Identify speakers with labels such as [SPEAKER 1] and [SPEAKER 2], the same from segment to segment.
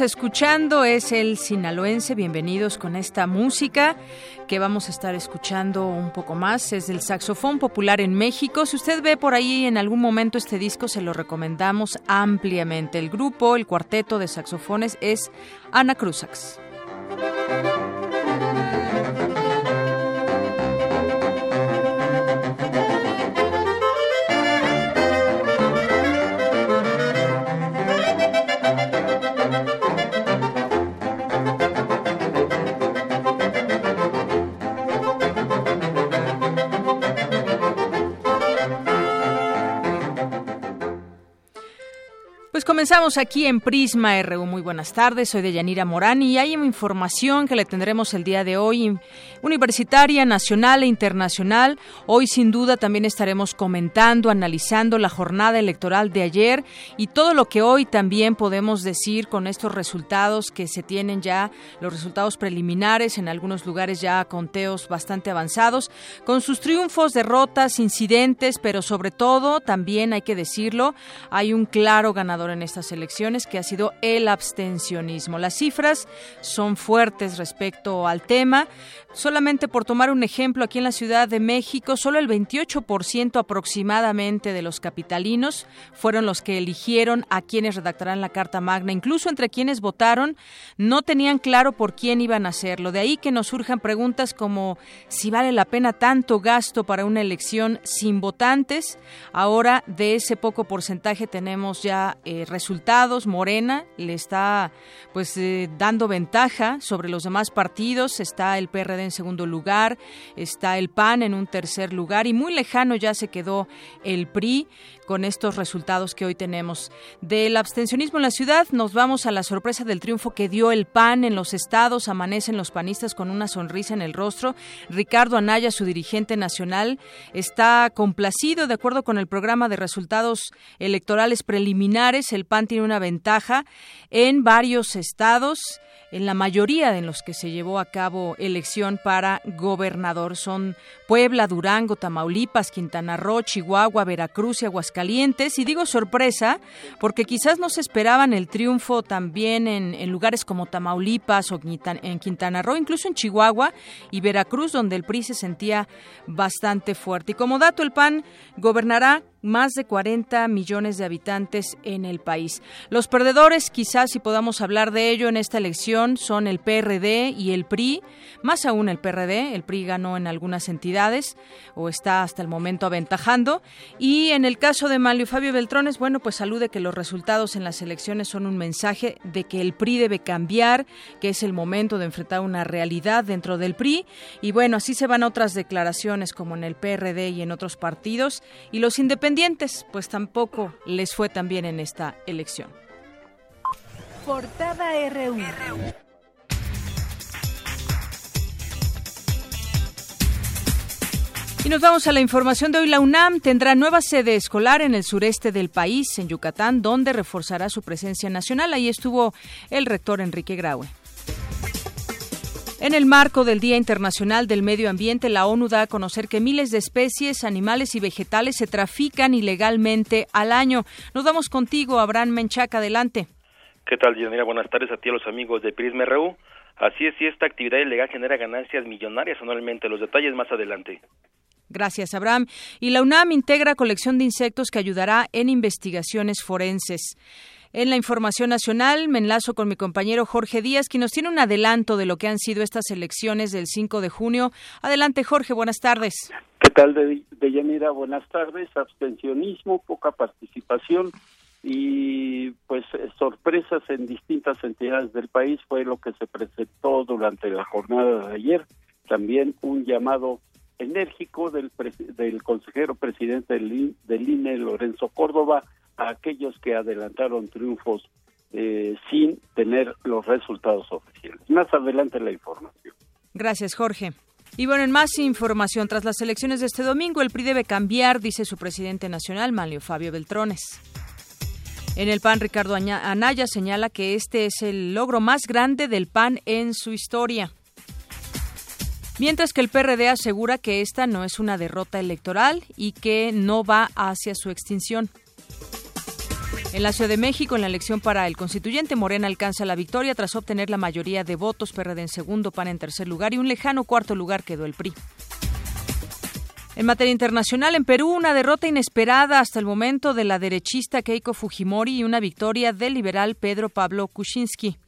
[SPEAKER 1] Escuchando es el sinaloense. Bienvenidos con esta música que vamos a estar escuchando un poco más. Es del saxofón popular en México. Si usted ve por ahí en algún momento este disco, se lo recomendamos ampliamente. El grupo, el cuarteto de saxofones es Ana Cruzax. Comenzamos aquí en Prisma RU. Muy buenas tardes, soy Deyanira Morán y hay información que le tendremos el día de hoy, universitaria, nacional e internacional. Hoy sin duda también estaremos comentando, analizando la jornada electoral de ayer y todo lo que hoy también podemos decir con estos resultados que se tienen ya, los resultados preliminares, en algunos lugares ya conteos bastante avanzados, con sus triunfos, derrotas, incidentes, pero sobre todo, también hay que decirlo, hay un claro ganador en estas elecciones, que ha sido el abstencionismo. Las cifras son fuertes respecto al tema. Solamente por tomar un ejemplo, aquí en la Ciudad de México, solo el 28% aproximadamente de los capitalinos fueron los que eligieron a quienes redactarán la Carta Magna. Incluso entre quienes votaron, no tenían claro por quién iban a hacerlo. De ahí que nos surjan preguntas como si vale la pena tanto gasto para una elección sin votantes. Ahora, de ese poco porcentaje tenemos ya eh, resultados. Morena le está pues eh, dando ventaja sobre los demás partidos. Está el PRD en segundo lugar, está el PAN en un tercer lugar y muy lejano ya se quedó el PRI con estos resultados que hoy tenemos. Del abstencionismo en la ciudad nos vamos a la sorpresa del triunfo que dio el PAN en los estados. Amanecen los panistas con una sonrisa en el rostro. Ricardo Anaya, su dirigente nacional, está complacido de acuerdo con el programa de resultados electorales preliminares. El PAN tiene una ventaja en varios estados en la mayoría de los que se llevó a cabo elección para gobernador. Son Puebla, Durango, Tamaulipas, Quintana Roo, Chihuahua, Veracruz y Aguascalientes. Y digo sorpresa porque quizás no se esperaban el triunfo también en, lugares como Tamaulipas o en Quintana Roo, incluso en Chihuahua y Veracruz, donde el PRI se sentía bastante fuerte. Y como dato, el PAN gobernará más de 40 millones de habitantes en el país. Los perdedores, quizás si podamos hablar de ello en esta elección, son el PRD y el PRI, más aún el PRD, el PRI ganó en algunas entidades o está hasta el momento aventajando, y en el caso de Manlio Fabio Beltrones, bueno, pues salude que los resultados en las elecciones son un mensaje de que el PRI debe cambiar, que es el momento de enfrentar una realidad dentro del PRI, y bueno, así se van otras declaraciones como en el PRD y en otros partidos, y los independientes pues tampoco les fue tan bien en esta elección.
[SPEAKER 2] Portada RU.
[SPEAKER 1] Y nos vamos a la información de hoy. La UNAM tendrá nueva sede escolar en el sureste del país, en Yucatán, donde reforzará su presencia nacional. Ahí estuvo el rector Enrique Graue. En el marco del Día Internacional del Medio Ambiente, la ONU da a conocer que miles de especies, animales y vegetales se trafican ilegalmente al año. Nos damos contigo, Abraham Menchaca, adelante.
[SPEAKER 3] ¿Qué tal, Yanira? Buenas tardes a ti a los amigos de Prisma RU. Así es, y esta actividad ilegal genera ganancias millonarias anualmente. Los detalles más adelante.
[SPEAKER 1] Gracias, Abraham. Y la UNAM integra colección de insectos que ayudará en investigaciones forenses. En la información nacional me enlazo con mi compañero Jorge Díaz, quien nos tiene un adelanto de lo que han sido estas elecciones del 5 de junio. Adelante, Jorge, buenas tardes.
[SPEAKER 4] ¿Qué tal, de? Buenas tardes. Abstencionismo, poca participación
[SPEAKER 2] y pues sorpresas en distintas entidades del país fue lo que se presentó durante la jornada de ayer. También un llamado enérgico del, del consejero presidente del INE, Lorenzo Córdoba, a aquellos que adelantaron triunfos eh, sin tener los resultados oficiales. Más adelante la información.
[SPEAKER 1] Gracias, Jorge. Y bueno, en más información, tras las elecciones de este domingo, el PRI debe cambiar, dice su presidente nacional, Manlio Fabio Beltrones. En el PAN, Ricardo Anaya señala que este es el logro más grande del PAN en su historia. Mientras que el PRD asegura que esta no es una derrota electoral y que no va hacia su extinción. En la Ciudad de México, en la elección para el constituyente, Morena alcanza la victoria tras obtener la mayoría de votos, PRD en segundo, PAN en tercer lugar y un lejano cuarto lugar quedó el PRI. En materia internacional, en Perú, una derrota inesperada hasta el momento de la derechista Keiko Fujimori y una victoria del liberal Pedro Pablo Kuczynski.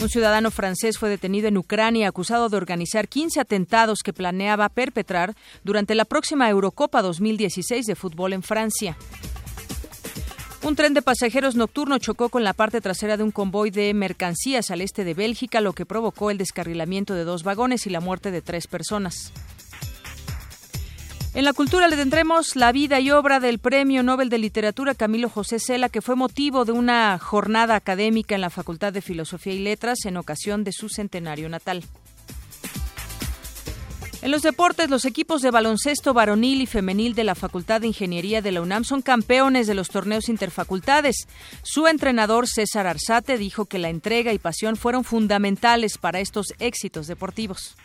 [SPEAKER 1] Un ciudadano francés fue detenido en Ucrania acusado de organizar 15 atentados que planeaba perpetrar durante la próxima Eurocopa 2016 de fútbol en Francia. Un tren de pasajeros nocturno chocó con la parte trasera de un convoy de mercancías al este de Bélgica, lo que provocó el descarrilamiento de dos vagones y la muerte de tres personas. En la cultura le tendremos la vida y obra del Premio Nobel de Literatura Camilo José Cela, que fue motivo de una jornada académica en la Facultad de Filosofía y Letras en ocasión de su centenario natal. En los deportes, los equipos de baloncesto varonil y femenil de la Facultad de Ingeniería de la UNAM son campeones de los torneos interfacultades. Su entrenador César Arzate dijo que la entrega y pasión fueron fundamentales para estos éxitos deportivos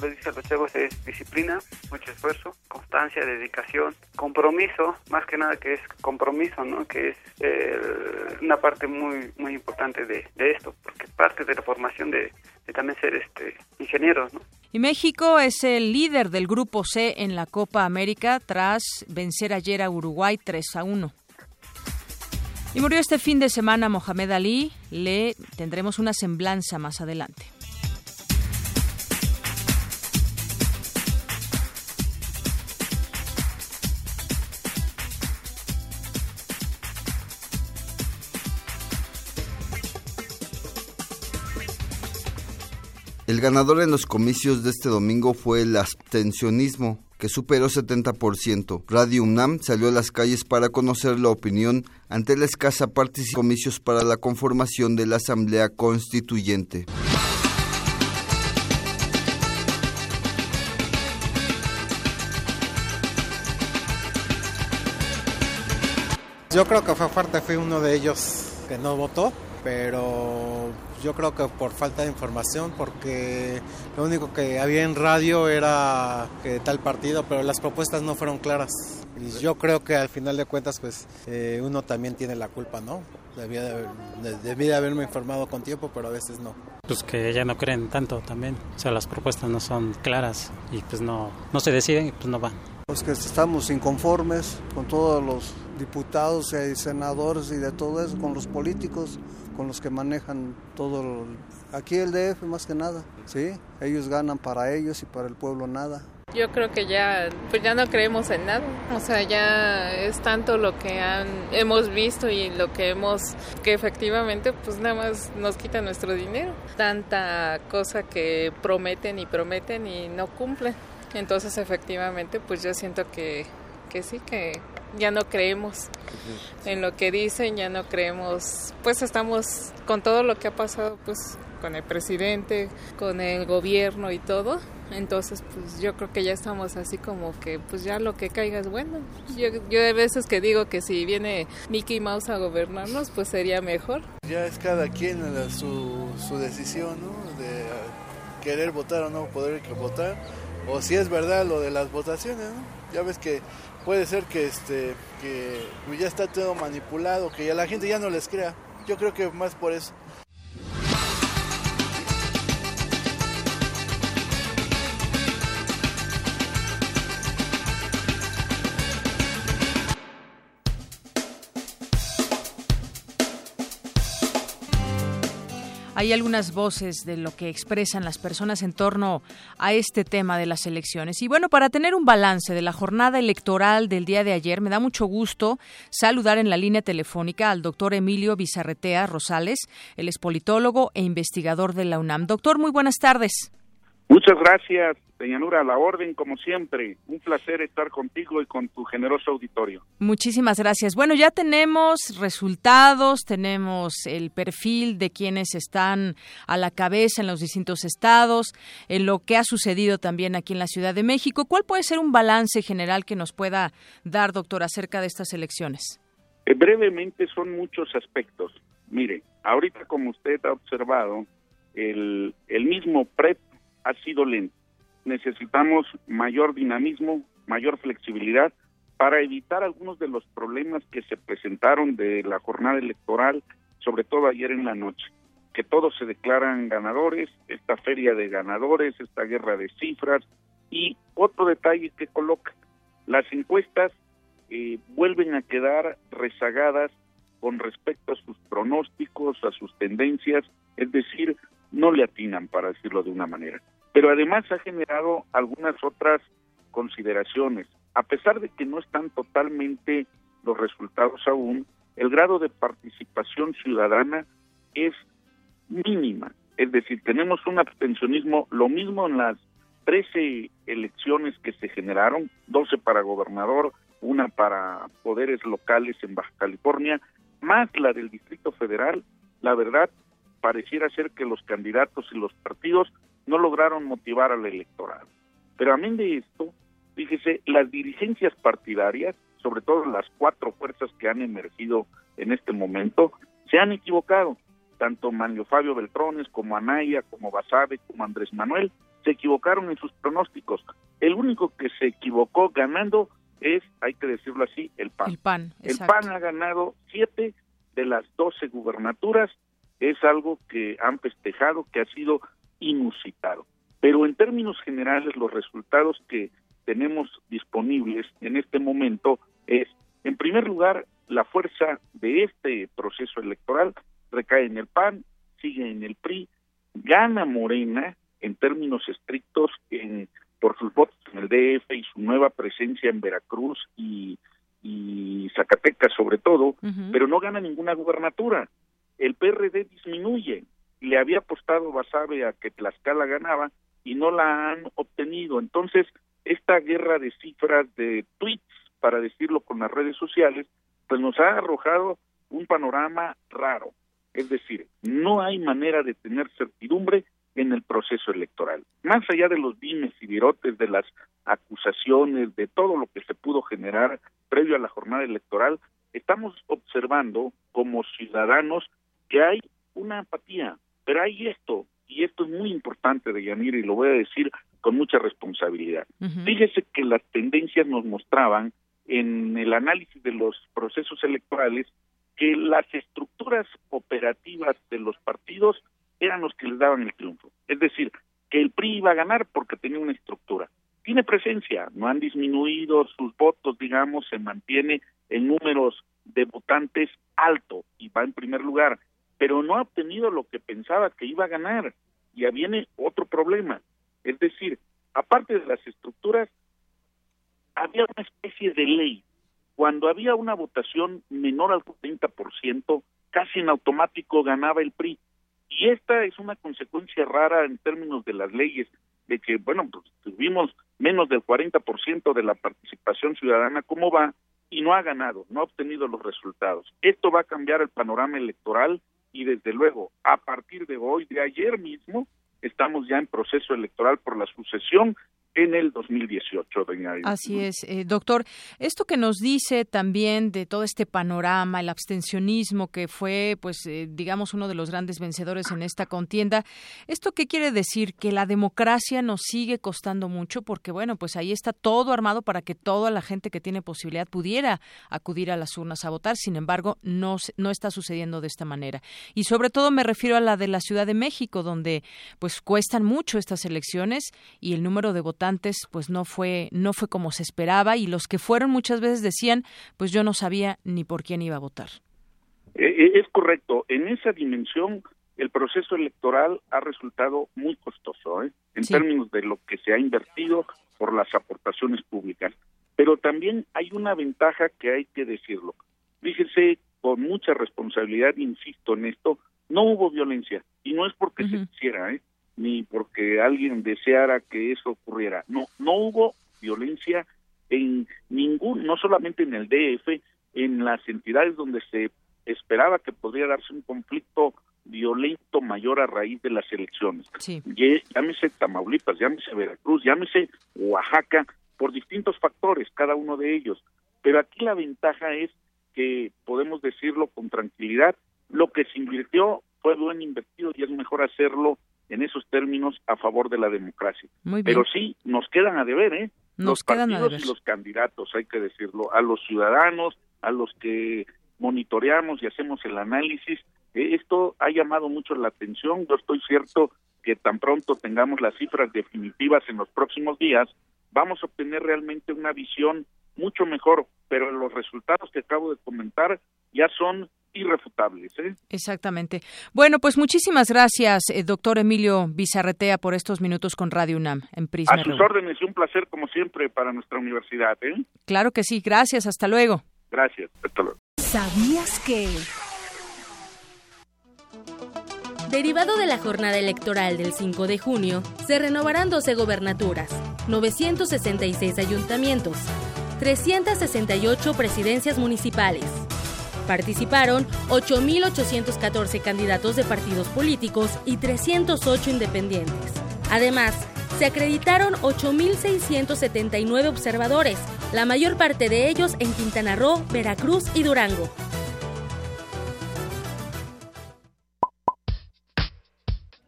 [SPEAKER 4] lo dice los chavos es disciplina, mucho esfuerzo, constancia, dedicación, compromiso, más que nada que es compromiso, ¿no? Que es eh, una parte muy muy importante de, esto, porque parte de la formación de, también ser este ingenieros, ¿no?
[SPEAKER 1] Y México es el líder del grupo C en la Copa América tras vencer ayer a Uruguay 3 a 1. Y murió este fin de semana Mohamed Ali. Le tendremos una semblanza más adelante.
[SPEAKER 5] Ganador en los comicios de este domingo fue el abstencionismo, que superó 70%. Radio UNAM salió a las calles para conocer la opinión ante la escasa participación en comicios para la conformación de la Asamblea Constituyente.
[SPEAKER 6] Yo creo que fue fuerte, fui uno de ellos que no votó, pero yo creo que por falta de información, porque lo único que había en radio era que tal partido, pero las propuestas no fueron claras. Y yo creo que al final de cuentas, pues eh, uno también tiene la culpa, ¿no? Debía de, haberme informado con tiempo, pero a veces no.
[SPEAKER 7] Pues que ya no creen tanto también, o sea, las propuestas no son claras y pues no, no se deciden y pues no van.
[SPEAKER 8] Los que estamos inconformes con todos los diputados y senadores y de todo eso, con los políticos, con los que manejan todo, aquí el DF más que nada, ¿sí? Ellos ganan para ellos y para el pueblo nada.
[SPEAKER 9] Yo creo que ya, pues ya no creemos en nada. O sea, ya es tanto lo que han, hemos visto y lo que hemos, que efectivamente, pues nada más nos quitan nuestro dinero. Tanta cosa que prometen y prometen y no cumplen. Entonces, efectivamente, pues yo siento que, que sí, que ya no creemos en lo que dicen, ya no creemos, pues estamos con todo lo que ha pasado, pues con el presidente, con el gobierno y todo. Entonces, pues yo creo que ya estamos así como que, pues ya lo que caiga es bueno. Yo, yo de veces que digo que si viene Mickey Mouse a gobernarnos, pues sería mejor.
[SPEAKER 10] Ya es cada quien su, su decisión, ¿no? De querer votar o no poder votar. O si es verdad lo de las votaciones, ¿no? Ya ves que puede ser que este que ya está todo manipulado, que ya la gente ya no les crea. Yo creo que más por eso.
[SPEAKER 1] Hay algunas voces de lo que expresan las personas en torno a este tema de las elecciones. Y bueno, para tener un balance de la jornada electoral del día de ayer, me da mucho gusto saludar en la línea telefónica al doctor Emilio Bizarretea Rosales, el es politólogo e investigador de la UNAM. Doctor, muy buenas tardes.
[SPEAKER 11] Muchas gracias, Peñanura, a la orden, como siempre. Un placer estar contigo y con tu generoso auditorio.
[SPEAKER 1] Muchísimas gracias. Bueno, ya tenemos resultados, tenemos el perfil de quienes están a la cabeza en los distintos estados, en lo que ha sucedido también aquí en la Ciudad de México. ¿Cuál puede ser un balance general que nos pueda dar, doctor, acerca de estas elecciones?
[SPEAKER 11] Eh, brevemente, son muchos aspectos. Mire, ahorita como usted ha observado, el, el mismo PREP ha sido lento. Necesitamos mayor dinamismo, mayor flexibilidad para evitar algunos de los problemas que se presentaron de la jornada electoral, sobre todo ayer en la noche, que todos se declaran ganadores, esta feria de ganadores, esta guerra de cifras y otro detalle que coloca, las encuestas eh, vuelven a quedar rezagadas con respecto a sus pronósticos, a sus tendencias, es decir, no le atinan, para decirlo de una manera. Pero además ha generado algunas otras consideraciones. A pesar de que no están totalmente los resultados aún, el grado de participación ciudadana es mínima. Es decir, tenemos un abstencionismo, lo mismo en las 13 elecciones que se generaron, 12 para gobernador, una para poderes locales en Baja California, más la del Distrito Federal, la verdad pareciera ser que los candidatos y los partidos no lograron motivar al electorado. Pero amén de esto, fíjese, las dirigencias partidarias, sobre todo las cuatro fuerzas que han emergido en este momento, se han equivocado. Tanto Manlio Fabio Beltrones como Anaya, como Basabe, como Andrés Manuel, se equivocaron en sus pronósticos. El único que se equivocó ganando es, hay que decirlo así, el PAN.
[SPEAKER 1] El PAN,
[SPEAKER 11] el PAN ha ganado siete de las doce gubernaturas es algo que han festejado, que ha sido inusitado. Pero en términos generales, los resultados que tenemos disponibles en este momento es, en primer lugar, la fuerza de este proceso electoral recae en el PAN, sigue en el PRI, gana Morena en términos estrictos en, por sus votos en el DF y su nueva presencia en Veracruz y, y Zacatecas sobre todo, pero no gana ninguna gubernatura el PRD disminuye. Le había apostado Basabe a que Tlaxcala ganaba y no la han obtenido. Entonces, esta guerra de cifras, de tweets, para decirlo con las redes sociales, pues nos ha arrojado un panorama raro. Es decir, no hay manera de tener certidumbre en el proceso electoral. Más allá de los dimes y virotes, de las acusaciones, de todo lo que se pudo generar previo a la jornada electoral, estamos observando como ciudadanos que hay una apatía, pero hay esto, y esto es muy importante de Yanir y lo voy a decir con mucha responsabilidad. Fíjese que las tendencias nos mostraban en el análisis de los procesos electorales que las estructuras operativas de los partidos eran los que les daban el triunfo. Es decir, que el PRI iba a ganar porque tenía una estructura. Tiene presencia, no han disminuido sus votos, digamos, se mantiene en números de votantes alto y va en primer lugar pero no ha obtenido lo que pensaba que iba a ganar. Ya viene otro problema. Es decir, aparte de las estructuras, había una especie de ley. Cuando había una votación menor al 30%, casi en automático ganaba el PRI. Y esta es una consecuencia rara en términos de las leyes, de que, bueno, pues tuvimos menos del 40% de la participación ciudadana, ¿cómo va? Y no ha ganado, no ha obtenido los resultados. Esto va a cambiar el panorama electoral y desde luego a partir de hoy, de ayer mismo, estamos ya en proceso electoral por la sucesión en el 2018, doña
[SPEAKER 1] Así es, eh, doctor. Esto que nos dice también de todo este panorama, el abstencionismo que fue, pues, eh, digamos, uno de los grandes vencedores en esta contienda, ¿esto qué quiere decir? Que la democracia nos sigue costando mucho porque, bueno, pues ahí está todo armado para que toda la gente que tiene posibilidad pudiera acudir a las urnas a votar. Sin embargo, no, no está sucediendo de esta manera. Y sobre todo me refiero a la de la Ciudad de México, donde, pues, cuestan mucho estas elecciones y el número de votantes pues no fue no fue como se esperaba y los que fueron muchas veces decían pues yo no sabía ni por quién iba a votar.
[SPEAKER 11] Eh, eh, es correcto, en esa dimensión el proceso electoral ha resultado muy costoso ¿eh? en términos de lo que se ha invertido por las aportaciones públicas. Pero también hay una ventaja que hay que decirlo. Fíjese, con mucha responsabilidad, insisto en esto, no hubo violencia y no es porque se quisiera, ¿eh? Ni porque alguien deseara que eso ocurriera. No, no hubo violencia en ningún, no solamente en el DF, en las entidades donde se esperaba que podría darse un conflicto violento mayor a raíz de las elecciones. Llámese Tamaulipas, llámese Veracruz, llámese Oaxaca, por distintos factores, cada uno de ellos. Pero aquí la ventaja es que podemos decirlo con tranquilidad, lo que se invirtió fue buen invertido y es mejor hacerlo en esos términos a favor de la democracia. Pero sí, nos quedan a deber, ¿eh? los partidos y los candidatos, hay que decirlo, a los ciudadanos, a los que monitoreamos y hacemos el análisis. Eh, esto ha llamado mucho la atención. Yo estoy cierto que tan pronto tengamos las cifras definitivas en los próximos días, vamos a obtener realmente una visión mucho mejor, pero los resultados que acabo de comentar ya son irrefutables. ¿eh?
[SPEAKER 1] Exactamente. Bueno, pues muchísimas gracias, eh, doctor Emilio Bizarretea, por estos minutos con Radio UNAM en Prisma.
[SPEAKER 11] A sus órdenes un placer, como siempre, para nuestra universidad. ¿eh?
[SPEAKER 1] Claro que sí. Gracias. Hasta luego.
[SPEAKER 11] Gracias. Hasta luego.
[SPEAKER 12] ¿Sabías que... Derivado de la jornada electoral del 5 de junio, se renovarán 12 gobernaturas, 966 ayuntamientos, 368 presidencias municipales. Participaron 8.814 candidatos de partidos políticos y 308 independientes. Además, se acreditaron 8.679 observadores, la mayor parte de ellos en Quintana Roo, Veracruz y Durango.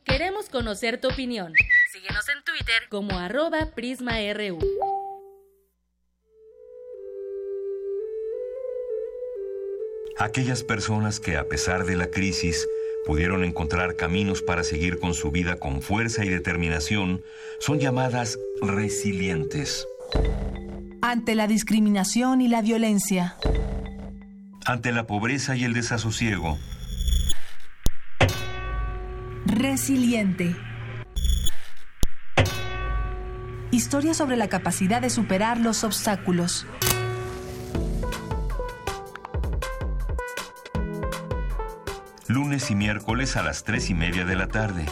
[SPEAKER 12] Queremos conocer tu opinión. Síguenos en Twitter como arroba PrismaRU.
[SPEAKER 13] Aquellas personas que a pesar de la crisis pudieron encontrar caminos para seguir con su vida con fuerza y determinación son llamadas resilientes.
[SPEAKER 14] Ante la discriminación y la violencia.
[SPEAKER 13] Ante la pobreza y el desasosiego.
[SPEAKER 14] Resiliente. Historia sobre la capacidad de superar los obstáculos.
[SPEAKER 13] Lunes y miércoles a las 3 y media de la tarde.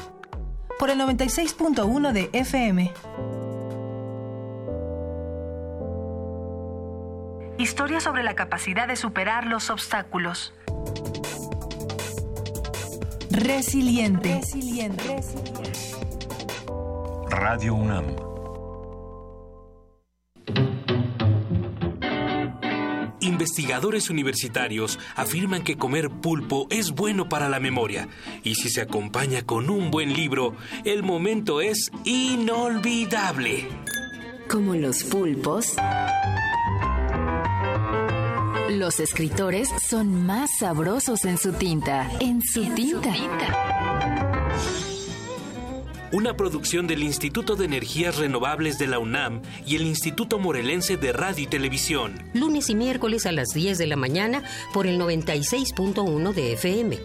[SPEAKER 14] Por el 96.1 de FM. Historia sobre la capacidad de superar los obstáculos. Resiliente. Resiliente.
[SPEAKER 13] Radio UNAM. Investigadores universitarios afirman que comer pulpo es bueno para la memoria y si se acompaña con un buen libro, el momento es inolvidable.
[SPEAKER 12] Como los pulpos, los escritores son más sabrosos en su tinta. En su tinta
[SPEAKER 13] una producción del Instituto de Energías Renovables de la UNAM y el Instituto Morelense de Radio y Televisión.
[SPEAKER 12] Lunes y miércoles a las 10 de la mañana por el 96.1 de FM.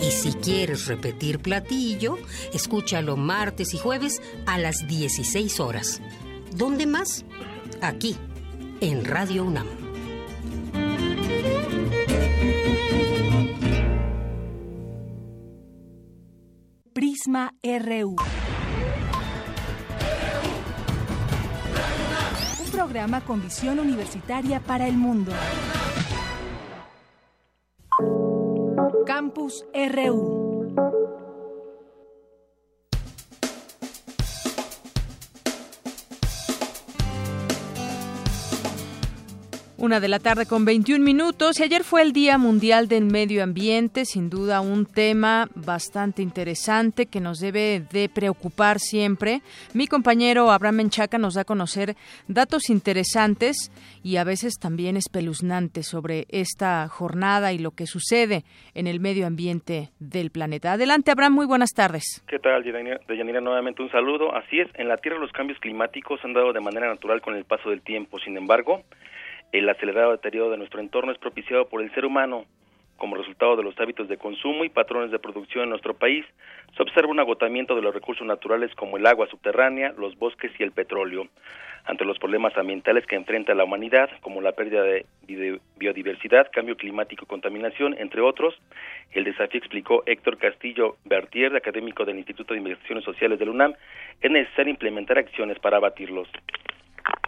[SPEAKER 12] Y si quieres repetir platillo, escúchalo martes y jueves a las 16 horas. ¿Dónde más? Aquí, en Radio UNAM.
[SPEAKER 14] RU. Un programa con visión universitaria para el mundo. Campus RU.
[SPEAKER 1] Una de la tarde con 21 minutos y ayer fue el Día Mundial del Medio Ambiente, sin duda un tema bastante interesante que nos debe de preocupar siempre. Mi compañero Abraham Menchaca nos da a conocer datos interesantes y a veces también espeluznantes sobre esta jornada y lo que sucede en el medio ambiente del planeta. Adelante Abraham, muy buenas tardes.
[SPEAKER 3] ¿Qué tal, Deyanira? Nuevamente un saludo. Así es, en la Tierra los cambios climáticos han dado de manera natural con el paso del tiempo. Sin embargo, el acelerado deterioro de nuestro entorno es propiciado por el ser humano. como resultado de los hábitos de consumo y patrones de producción en nuestro país, se observa un agotamiento de los recursos naturales como el agua subterránea, los bosques y el petróleo. Ante los problemas ambientales que enfrenta la humanidad, como la pérdida de biodiversidad, cambio climático contaminación, entre otros, el desafío explicó Héctor Castillo Bertier, académico del Instituto de Investigaciones Sociales del UNAM, es necesario implementar acciones para abatirlos.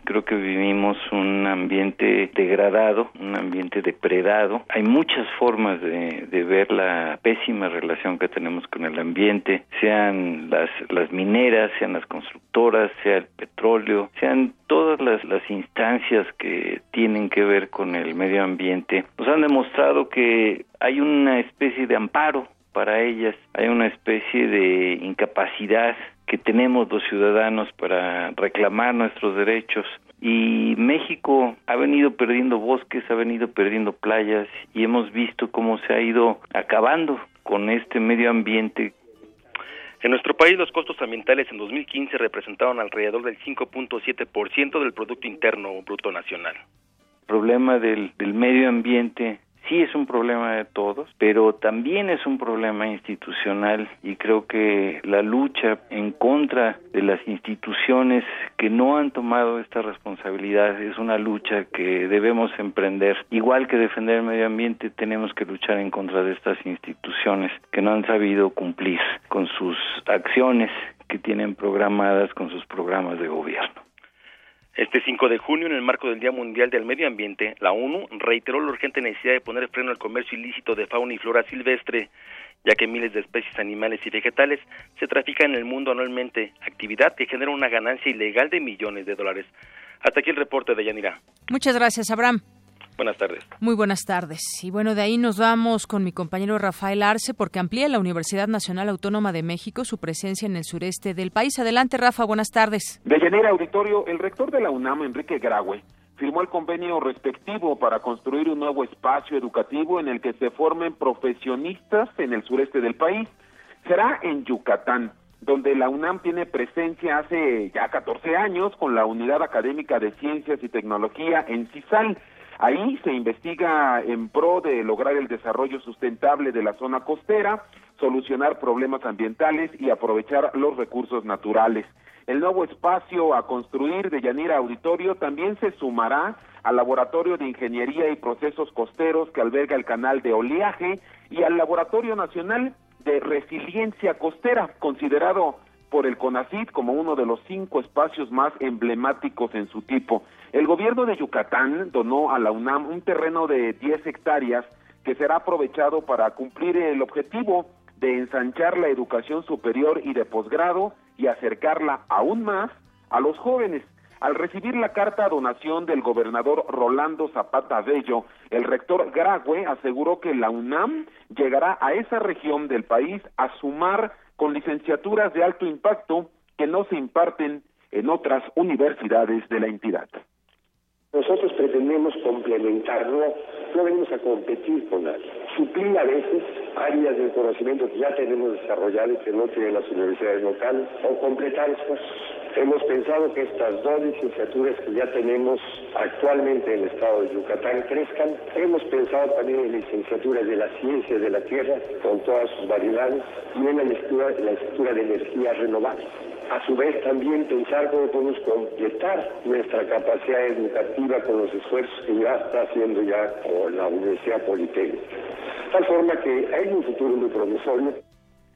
[SPEAKER 15] Creo que vivimos un ambiente degradado, un ambiente depredado. Hay muchas formas de, de, ver la pésima relación que tenemos con el ambiente, sean las, las mineras, sean las constructoras, sea el petróleo, sean todas las, las instancias que tienen que ver con el medio ambiente. Nos han demostrado que hay una especie de amparo para ellas, hay una especie de incapacidad que tenemos los ciudadanos para reclamar nuestros derechos y México ha venido perdiendo bosques, ha venido perdiendo playas y hemos visto cómo se ha ido acabando con este medio ambiente.
[SPEAKER 3] En nuestro país los costos ambientales en 2015 representaron alrededor del 5.7% del Producto Interno Bruto Nacional.
[SPEAKER 15] El problema del, del medio ambiente sí es un problema de todos, pero también es un problema institucional y creo que la lucha en contra de las instituciones que no han tomado esta responsabilidad es una lucha que debemos emprender. Igual que defender el medio ambiente, tenemos que luchar en contra de estas instituciones que no han sabido cumplir con sus acciones que tienen programadas con sus programas de gobierno.
[SPEAKER 3] Este 5 de junio, en el marco del Día Mundial del Medio Ambiente, la ONU reiteró la urgente necesidad de poner freno al comercio ilícito de fauna y flora silvestre, ya que miles de especies animales y vegetales se trafican en el mundo anualmente, actividad que genera una ganancia ilegal de millones de dólares. Hasta aquí el reporte de Yanira.
[SPEAKER 1] Muchas gracias, Abraham.
[SPEAKER 3] Buenas tardes.
[SPEAKER 1] Muy buenas tardes. Y bueno, de ahí nos vamos con mi compañero Rafael Arce porque amplía la Universidad Nacional Autónoma de México su presencia en el sureste del país. Adelante, Rafa, buenas tardes.
[SPEAKER 16] De Llanera Auditorio, el rector de la UNAM, Enrique Graue, firmó el convenio respectivo para construir un nuevo espacio educativo en el que se formen profesionistas en el sureste del país. Será en Yucatán donde la UNAM tiene presencia hace ya 14 años con la Unidad Académica de Ciencias y Tecnología en CISAL. Ahí se investiga en pro de lograr el desarrollo sustentable de la zona costera, solucionar problemas ambientales y aprovechar los recursos naturales. El nuevo espacio a construir de Yanira Auditorio también se sumará al Laboratorio de Ingeniería y Procesos Costeros que alberga el canal de oleaje y al Laboratorio Nacional de Resiliencia Costera, considerado por el CONACYT como uno de los cinco espacios más emblemáticos en su tipo. El gobierno de Yucatán donó a la UNAM un terreno de 10 hectáreas que será aprovechado para cumplir el objetivo de ensanchar la educación superior y de posgrado y acercarla aún más a los jóvenes. Al recibir la carta donación del gobernador Rolando Zapata Bello, el rector Grague aseguró que la UNAM llegará a esa región del país a sumar con licenciaturas de alto impacto que no se imparten en otras universidades de la entidad.
[SPEAKER 17] Nosotros pretendemos complementar, no, venimos a competir con nadie. Suplir a veces áreas del conocimiento que ya tenemos desarrolladas que no tienen las universidades locales o completar esfuerzos. Hemos pensado que estas dos licenciaturas que ya tenemos actualmente en el estado de Yucatán crezcan. Hemos pensado también en licenciaturas de las ciencias de la tierra con todas sus variedades y en la lectura, la lectura de energías renovables a su vez también pensar cómo podemos completar nuestra capacidad educativa con los esfuerzos que ya está haciendo ya la Universidad Politécnica. De tal forma que hay un futuro muy promisorio.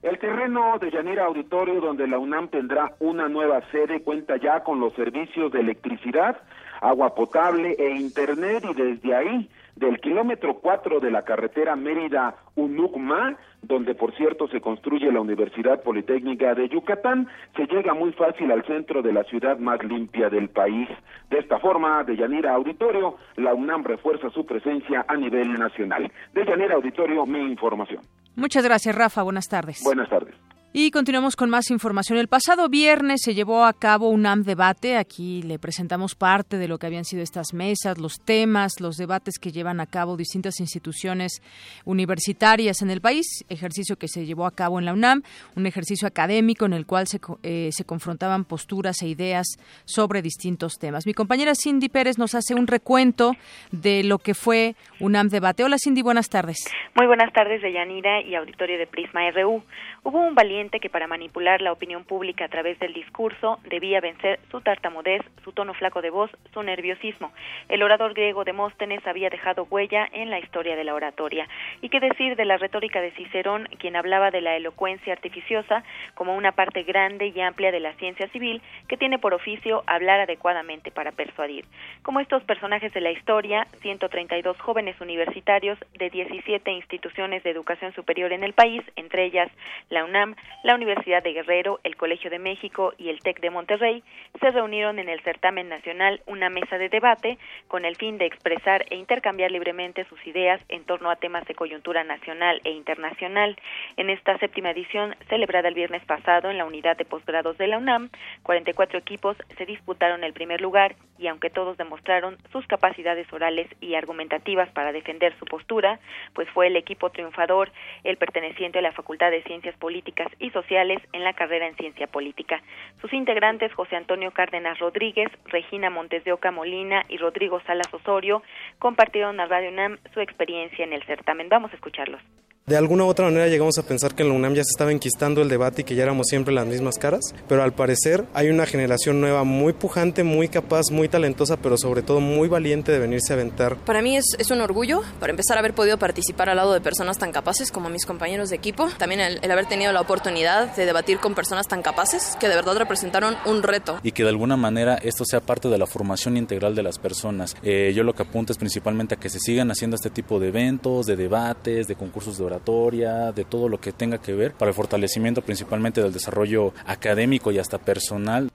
[SPEAKER 16] El terreno de Llanera Auditorio, donde la UNAM tendrá una nueva sede, cuenta ya con los servicios de electricidad, agua potable e internet y desde ahí del kilómetro 4 de la carretera Mérida-Unucma, donde por cierto se construye la Universidad Politécnica de Yucatán, se llega muy fácil al centro de la ciudad más limpia del país. De esta forma, de Yanira Auditorio, la UNAM refuerza su presencia a nivel nacional. De Yanira Auditorio, mi información.
[SPEAKER 1] Muchas gracias, Rafa. Buenas tardes.
[SPEAKER 16] Buenas tardes.
[SPEAKER 1] Y continuamos con más información. El pasado viernes se llevó a cabo un AM debate. Aquí le presentamos parte de lo que habían sido estas mesas, los temas, los debates que llevan a cabo distintas instituciones universitarias en el país. Ejercicio que se llevó a cabo en la UNAM, un ejercicio académico en el cual se, eh, se confrontaban posturas e ideas sobre distintos temas. Mi compañera Cindy Pérez nos hace un recuento de lo que fue un AM debate. Hola Cindy, buenas tardes.
[SPEAKER 18] Muy buenas tardes, Deyanira y auditorio de Prisma RU. Hubo un valiente que para manipular la opinión pública a través del discurso debía vencer su tartamudez, su tono flaco de voz, su nerviosismo. El orador griego Demóstenes había dejado huella en la historia de la oratoria. ¿Y qué decir de la retórica de Cicerón, quien hablaba de la elocuencia artificiosa como una parte grande y amplia de la ciencia civil que tiene por oficio hablar adecuadamente para persuadir? Como estos personajes de la historia, 132 jóvenes universitarios de 17 instituciones de educación superior en el país, entre ellas la UNAM, la Universidad de Guerrero, el Colegio de México y el TEC de Monterrey se reunieron en el certamen nacional una mesa de debate con el fin de expresar e intercambiar libremente sus ideas en torno a temas de coyuntura nacional e internacional. En esta séptima edición, celebrada el viernes pasado en la unidad de posgrados de la UNAM, 44 equipos se disputaron el primer lugar y aunque todos demostraron sus capacidades orales y argumentativas para defender su postura, pues fue el equipo triunfador el perteneciente a la Facultad de Ciencias Políticas y Sociales en la carrera en Ciencia Política. Sus integrantes José Antonio Cárdenas Rodríguez, Regina Montes de Oca Molina y Rodrigo Salas Osorio compartieron a Radio UNAM su experiencia en el certamen. Vamos a escucharlos.
[SPEAKER 19] De alguna u otra manera llegamos a pensar que en la UNAM ya se estaba enquistando el debate y que ya éramos siempre las mismas caras, pero al parecer hay una generación nueva muy pujante, muy capaz, muy talentosa, pero sobre todo muy valiente de venirse a aventar.
[SPEAKER 20] Para mí es, es un orgullo, para empezar, haber podido participar al lado de personas tan capaces como mis compañeros de equipo, también el, el haber tenido la oportunidad de debatir con personas tan capaces que de verdad representaron un reto.
[SPEAKER 21] Y que de alguna manera esto sea parte de la formación integral de las personas. Eh, yo lo que apunto es principalmente a que se sigan haciendo este tipo de eventos, de debates, de concursos de de todo lo que tenga que ver para el fortalecimiento principalmente del desarrollo académico y hasta personal.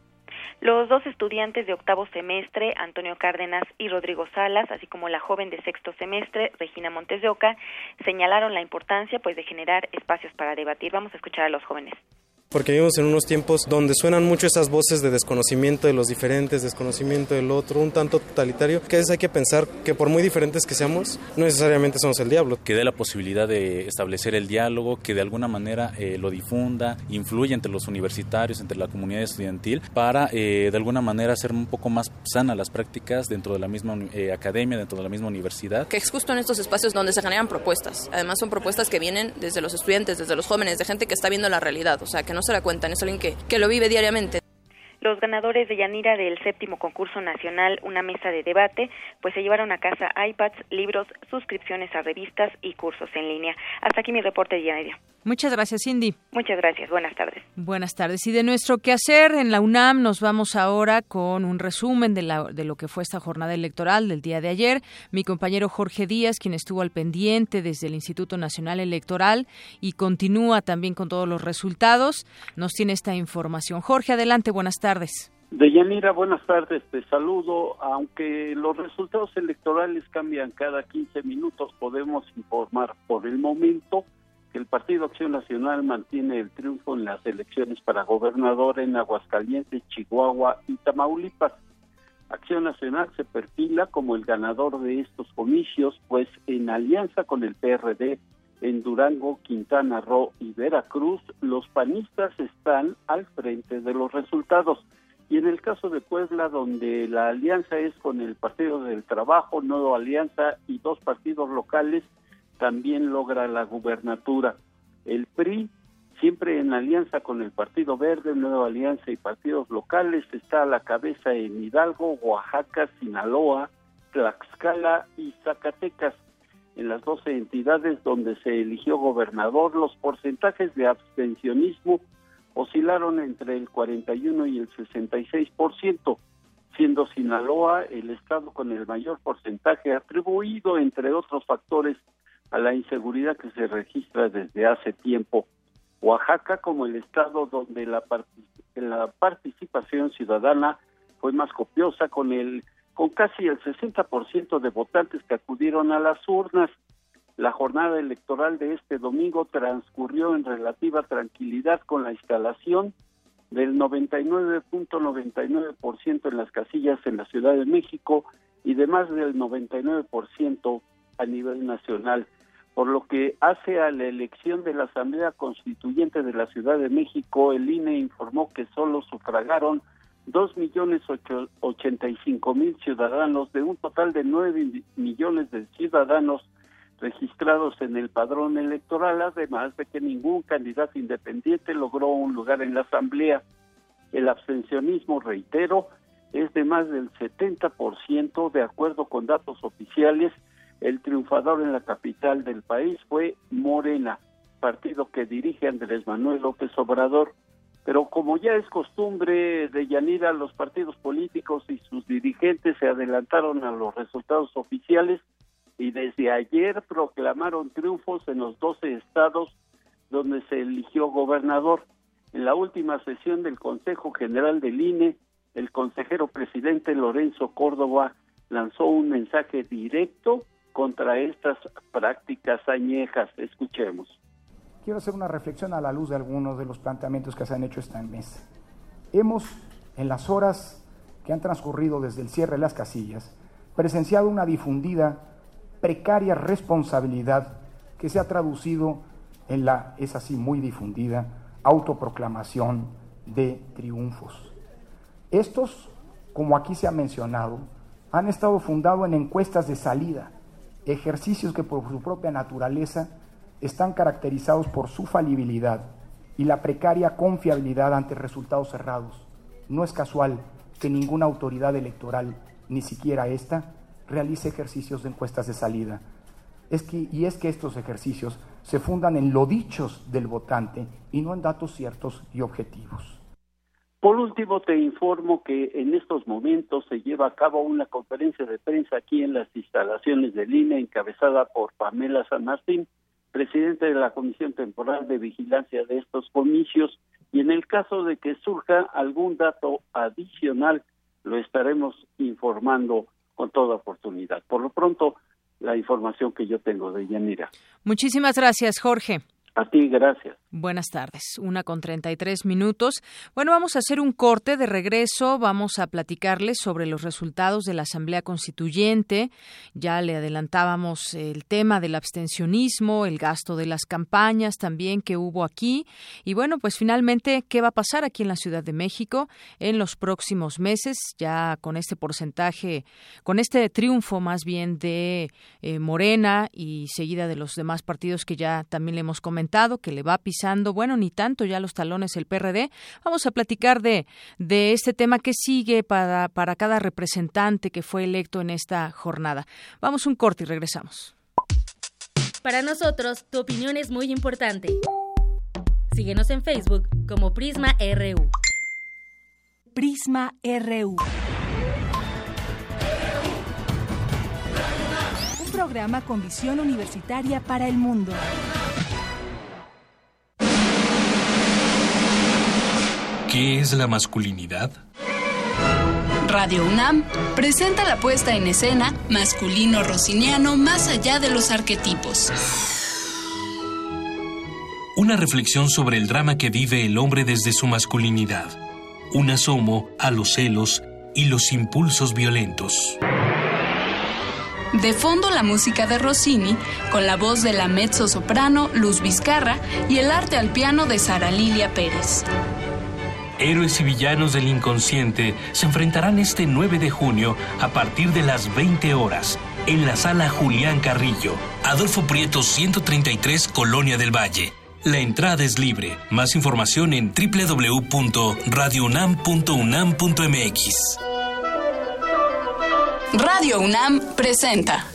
[SPEAKER 18] Los dos estudiantes de octavo semestre, Antonio Cárdenas y Rodrigo Salas, así como la joven de sexto semestre, Regina Montes de Oca, señalaron la importancia pues de generar espacios para debatir. Vamos a escuchar a los jóvenes
[SPEAKER 19] porque vivimos en unos tiempos donde suenan mucho esas voces de desconocimiento de los diferentes, desconocimiento del otro, un tanto totalitario, que a veces hay que pensar que por muy diferentes que seamos, no necesariamente somos el diablo.
[SPEAKER 21] Que dé la posibilidad de establecer el diálogo, que de alguna manera eh, lo difunda, influye entre los universitarios, entre la comunidad estudiantil, para eh, de alguna manera hacer un poco más sana las prácticas dentro de la misma eh, academia, dentro de la misma universidad.
[SPEAKER 20] Que es justo en estos espacios donde se generan propuestas. Además son propuestas que vienen desde los estudiantes, desde los jóvenes, de gente que está viendo la realidad, o sea, que no se la cuentan, es alguien que, que lo vive diariamente.
[SPEAKER 18] Los ganadores de Yanira del séptimo concurso nacional, una mesa de debate, pues se llevaron a casa iPads, libros, suscripciones a revistas y cursos en línea. Hasta aquí mi reporte de Yanira.
[SPEAKER 1] Muchas gracias, Cindy.
[SPEAKER 18] Muchas gracias. Buenas tardes.
[SPEAKER 1] Buenas tardes. Y de nuestro quehacer en la UNAM nos vamos ahora con un resumen de, la, de lo que fue esta jornada electoral del día de ayer. Mi compañero Jorge Díaz, quien estuvo al pendiente desde el Instituto Nacional Electoral y continúa también con todos los resultados, nos tiene esta información. Jorge, adelante. Buenas tardes tardes.
[SPEAKER 2] Deyanira, buenas tardes, te saludo. Aunque los resultados electorales cambian cada 15 minutos, podemos informar por el momento que el Partido Acción Nacional mantiene el triunfo en las elecciones para gobernador en Aguascalientes, Chihuahua y Tamaulipas. Acción Nacional se perfila como el ganador de estos comicios, pues en alianza con el PRD en Durango, Quintana Roo y Veracruz, los panistas están al frente de los resultados. Y en el caso de Puebla, donde la alianza es con el Partido del Trabajo, Nueva Alianza y dos partidos locales, también logra la gubernatura. El PRI, siempre en alianza con el Partido Verde, Nueva Alianza y partidos locales, está a la cabeza en Hidalgo, Oaxaca, Sinaloa, Tlaxcala y Zacatecas en las 12 entidades donde se eligió gobernador, los porcentajes de abstencionismo oscilaron entre el 41 y el 66%, siendo Sinaloa el estado con el mayor porcentaje atribuido, entre otros factores, a la inseguridad que se registra desde hace tiempo. Oaxaca como el estado donde la, la participación ciudadana fue más copiosa, con el con casi el 60% de votantes que acudieron a las urnas. La jornada electoral de este domingo transcurrió en relativa tranquilidad con la instalación del 99.99% en las casillas en la Ciudad de México y de más del 99% a nivel nacional. Por lo que hace a la elección de la Asamblea Constituyente de la Ciudad de México, el INE informó que solo sufragaron dos millones ochenta y cinco mil ciudadanos de un total de nueve millones de ciudadanos registrados en el padrón electoral, además de que ningún candidato independiente logró un lugar en la Asamblea. El abstencionismo, reitero, es de más del 70% de acuerdo con datos oficiales. El triunfador en la capital del país fue Morena, partido que dirige Andrés Manuel López Obrador. Pero como ya es costumbre de Yanira, los partidos políticos y sus dirigentes se adelantaron a los resultados oficiales y desde ayer proclamaron triunfos en los 12 estados donde se eligió gobernador. En la última sesión del Consejo General del INE, el consejero presidente Lorenzo Córdoba lanzó un mensaje directo contra estas prácticas añejas. Escuchemos.
[SPEAKER 22] Quiero hacer una reflexión a la luz de algunos de los planteamientos que se han hecho esta mesa. Hemos, en las horas que han transcurrido desde el cierre de las casillas, presenciado una difundida precaria responsabilidad que se ha traducido en la, es así muy difundida, autoproclamación de triunfos. Estos, como aquí se ha mencionado, han estado fundados en encuestas de salida, ejercicios que por su propia naturaleza están caracterizados por su falibilidad y la precaria confiabilidad ante resultados cerrados. No es casual que ninguna autoridad electoral, ni siquiera esta, realice ejercicios de encuestas de salida. Es que, y es que estos ejercicios se fundan en lo dichos del votante y no en datos ciertos y objetivos.
[SPEAKER 2] Por último, te informo que en estos momentos se lleva a cabo una conferencia de prensa aquí en las instalaciones del INE encabezada por Pamela San Martín, presidente de la Comisión Temporal de Vigilancia de estos comicios, y en el caso de que surja algún dato adicional, lo estaremos informando con toda oportunidad. Por lo pronto, la información que yo tengo de Yanira.
[SPEAKER 1] Muchísimas gracias, Jorge.
[SPEAKER 2] A ti, gracias.
[SPEAKER 1] Buenas tardes, una con treinta y tres minutos. Bueno, vamos a hacer un corte de regreso. Vamos a platicarles sobre los resultados de la Asamblea Constituyente. Ya le adelantábamos el tema del abstencionismo, el gasto de las campañas también que hubo aquí. Y bueno, pues finalmente, ¿qué va a pasar aquí en la Ciudad de México en los próximos meses? Ya con este porcentaje, con este triunfo más bien de eh, Morena y seguida de los demás partidos que ya también le hemos comentado, que le va pisar bueno, ni tanto ya los talones el PRD. Vamos a platicar de, de este tema que sigue para, para cada representante que fue electo en esta jornada. Vamos un corte y regresamos.
[SPEAKER 12] Para nosotros, tu opinión es muy importante. Síguenos en Facebook como Prisma RU.
[SPEAKER 14] Prisma RU. Un programa con visión universitaria para el mundo.
[SPEAKER 13] ¿Qué es la masculinidad?
[SPEAKER 23] Radio UNAM presenta la puesta en escena masculino rosiniano más allá de los arquetipos.
[SPEAKER 13] Una reflexión sobre el drama que vive el hombre desde su masculinidad. Un asomo a los celos y los impulsos violentos.
[SPEAKER 23] De fondo la música de Rossini, con la voz de la mezzo soprano Luz Vizcarra y el arte al piano de Sara Lilia Pérez.
[SPEAKER 13] Héroes y villanos del inconsciente se enfrentarán este 9 de junio a partir de las 20 horas en la sala Julián Carrillo, Adolfo Prieto 133, Colonia del Valle. La entrada es libre. Más información en www.radiounam.unam.mx.
[SPEAKER 23] Radio UNAM presenta.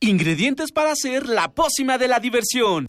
[SPEAKER 24] Ingredientes para hacer la pócima de la diversión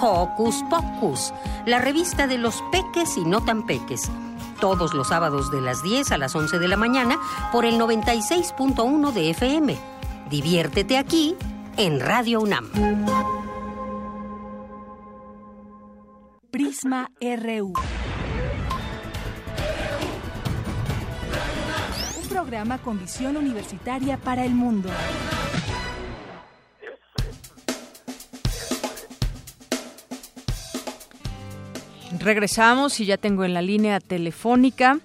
[SPEAKER 25] ¡Hocus Pocus!
[SPEAKER 26] La revista de los peques y no tan peques. Todos los sábados de las 10 a las 11 de la mañana por el 96.1 de FM. Diviértete aquí en Radio UNAM.
[SPEAKER 14] Prisma RU. Un programa con visión universitaria para el mundo.
[SPEAKER 1] Regresamos y ya tengo en la línea telefónica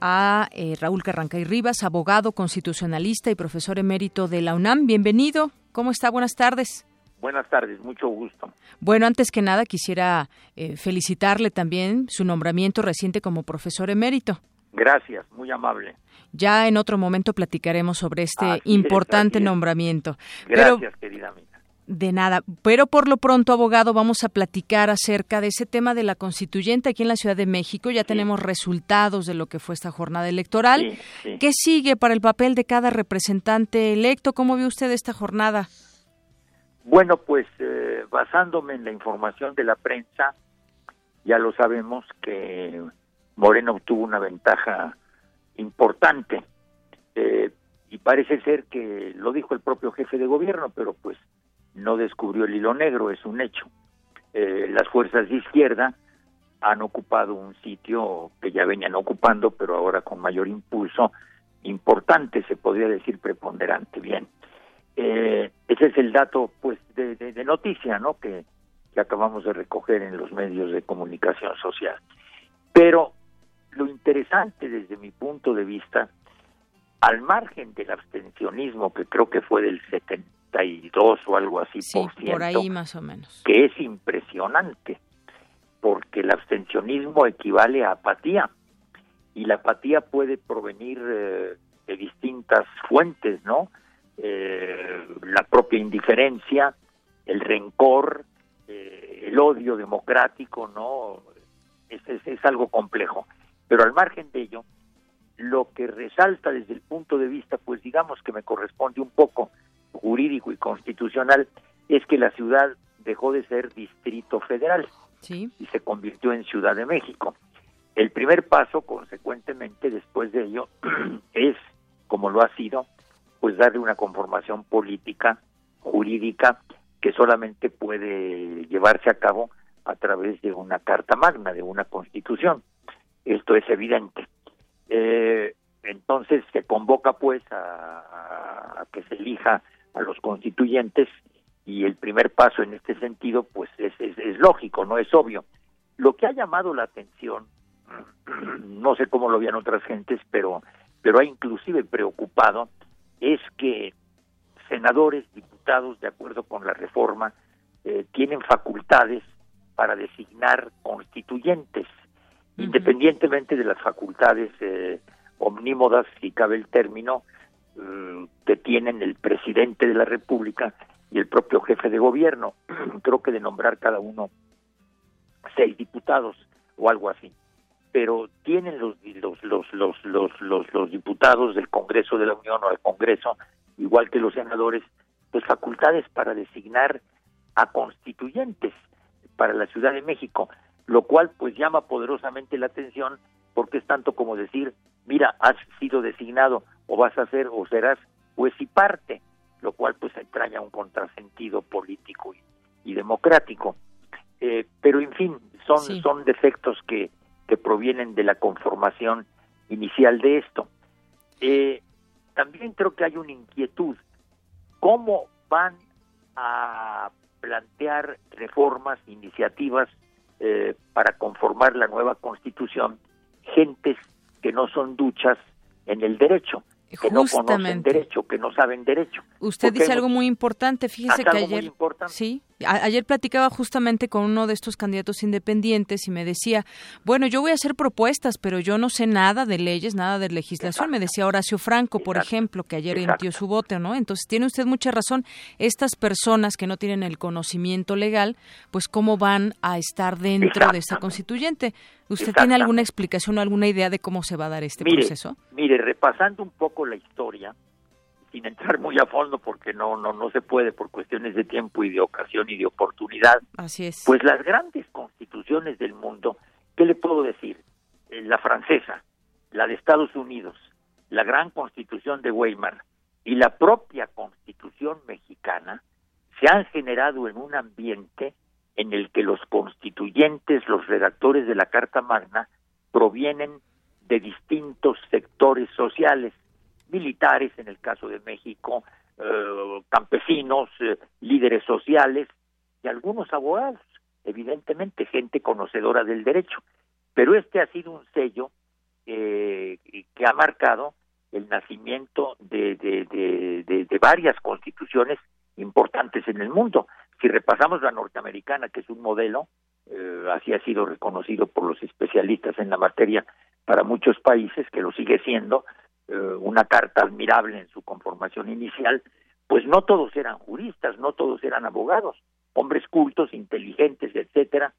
[SPEAKER 1] a eh, Raúl Carrancay Rivas, abogado constitucionalista y profesor emérito de la UNAM. Bienvenido. ¿Cómo está? Buenas tardes.
[SPEAKER 27] Buenas tardes, mucho gusto.
[SPEAKER 1] Bueno, antes que nada quisiera eh, felicitarle también su nombramiento reciente como profesor emérito.
[SPEAKER 27] Gracias, muy amable.
[SPEAKER 1] Ya en otro momento platicaremos sobre este
[SPEAKER 27] Así
[SPEAKER 1] importante
[SPEAKER 27] es.
[SPEAKER 1] nombramiento.
[SPEAKER 27] Gracias,
[SPEAKER 1] Pero
[SPEAKER 27] querida amiga.
[SPEAKER 1] De nada, pero por lo pronto, abogado, vamos a platicar acerca de ese tema de la constituyente aquí en la Ciudad de México. Ya tenemos resultados de lo que fue esta jornada electoral.
[SPEAKER 27] Sí, sí.
[SPEAKER 1] ¿Qué sigue para el papel de cada representante electo? ¿Cómo vio usted esta jornada?
[SPEAKER 27] Bueno, pues eh, basándome en la información de la prensa, ya lo sabemos que Moreno obtuvo una ventaja importante eh, y parece ser que lo dijo el propio jefe de gobierno, pero pues no descubrió el hilo negro, es un hecho. Eh, las fuerzas de izquierda han ocupado un sitio que ya venían ocupando, pero ahora con mayor impulso, importante, se podría decir preponderante. Bien, eh, ese es el dato, pues, de, noticia, ¿no? Que, que acabamos de recoger en los medios de comunicación social. Pero lo interesante desde mi punto de vista, al margen del abstencionismo, que creo que fue del 72 o algo así
[SPEAKER 1] Sí,
[SPEAKER 27] por ciento,
[SPEAKER 1] por ahí más o menos.
[SPEAKER 27] que es impresionante, porque el abstencionismo equivale a apatía, y la apatía puede provenir eh, de distintas fuentes, ¿no? Eh, la propia indiferencia, el rencor, eh, el odio democrático, ¿no? Es, es, es algo complejo. Pero al margen de ello, lo que resalta desde el punto de vista, pues digamos que me corresponde un poco jurídico y constitucional, es que la ciudad dejó de ser distrito federal
[SPEAKER 1] Sí.
[SPEAKER 27] y se convirtió en Ciudad de México. El primer paso, consecuentemente, después de ello, es, como lo ha sido, pues darle una conformación política, jurídica, que solamente puede llevarse a cabo a través de una carta magna, de una constitución. Esto es evidente. Eh, entonces se convoca pues a, a- a que se elija a los constituyentes y el primer paso en este sentido pues es, es, es lógico, no es obvio. Lo que ha llamado la atención, no sé cómo lo vean otras gentes, pero, pero ha inclusive preocupado, es que senadores, diputados, de acuerdo con la reforma, eh, tienen facultades para designar constituyentes, independientemente de las facultades eh, omnímodas, si cabe el término, eh, que tienen el presidente de la República y el propio jefe de gobierno. Creo que de nombrar cada uno seis diputados o algo así. Pero tienen los los los los los los, los diputados del Congreso de la Unión o del Congreso, igual que los senadores, pues facultades para designar a constituyentes para la Ciudad de México, lo cual pues llama poderosamente la atención porque es tanto como decir, mira, has sido designado o vas a ser o serás pues y parte, lo cual pues entraña un contrasentido político y, y democrático. Eh, pero en fin, son,
[SPEAKER 1] Sí.
[SPEAKER 27] son defectos que, que provienen de la conformación inicial de esto. Eh, también creo que hay una inquietud. ¿Cómo van a plantear reformas, iniciativas eh, para conformar la nueva constitución gentes que no son duchas en el derecho, que no conocen
[SPEAKER 1] Justamente.
[SPEAKER 27] derecho, que no saben derecho?
[SPEAKER 1] Usted dice
[SPEAKER 27] hay
[SPEAKER 1] algo muy importante. Fíjese que
[SPEAKER 27] algo muy
[SPEAKER 1] ayer.
[SPEAKER 27] importante.
[SPEAKER 1] Sí, ayer platicaba justamente con uno de estos candidatos independientes y me decía, bueno, yo voy a hacer propuestas, pero yo no sé nada de leyes, nada de legislación. Me decía Horacio Franco, por ejemplo, que ayer emitió su voto, ¿no? Entonces, tiene usted mucha razón. Estas personas que no tienen el conocimiento legal, pues cómo van a estar dentro de esta constituyente. ¿Usted tiene alguna explicación o alguna idea de cómo se va a dar este proceso?
[SPEAKER 27] Mire, repasando un poco la historia, sin entrar muy a fondo porque no no no se puede por cuestiones de tiempo y de ocasión y de oportunidad.
[SPEAKER 1] Así es.
[SPEAKER 27] Pues las grandes constituciones del mundo, ¿qué le puedo decir? Eh, la francesa, la de Estados Unidos, la gran Constitución de Weimar y la propia Constitución mexicana se han generado en un ambiente en el que los constituyentes, los redactores de la Carta Magna provienen de distintos sectores sociales militares, en el caso de México, eh, campesinos, eh, líderes sociales y algunos abogados, evidentemente gente conocedora del derecho. Pero este ha sido un sello eh, que ha marcado el nacimiento de, de, varias constituciones importantes en el mundo. Si repasamos la norteamericana, que es un modelo, así ha sido reconocido por los especialistas en la materia para muchos países, que lo sigue siendo, eh, una carta admirable en su conformación inicial, pues no todos eran juristas, no todos eran abogados, hombres cultos, inteligentes, etcétera,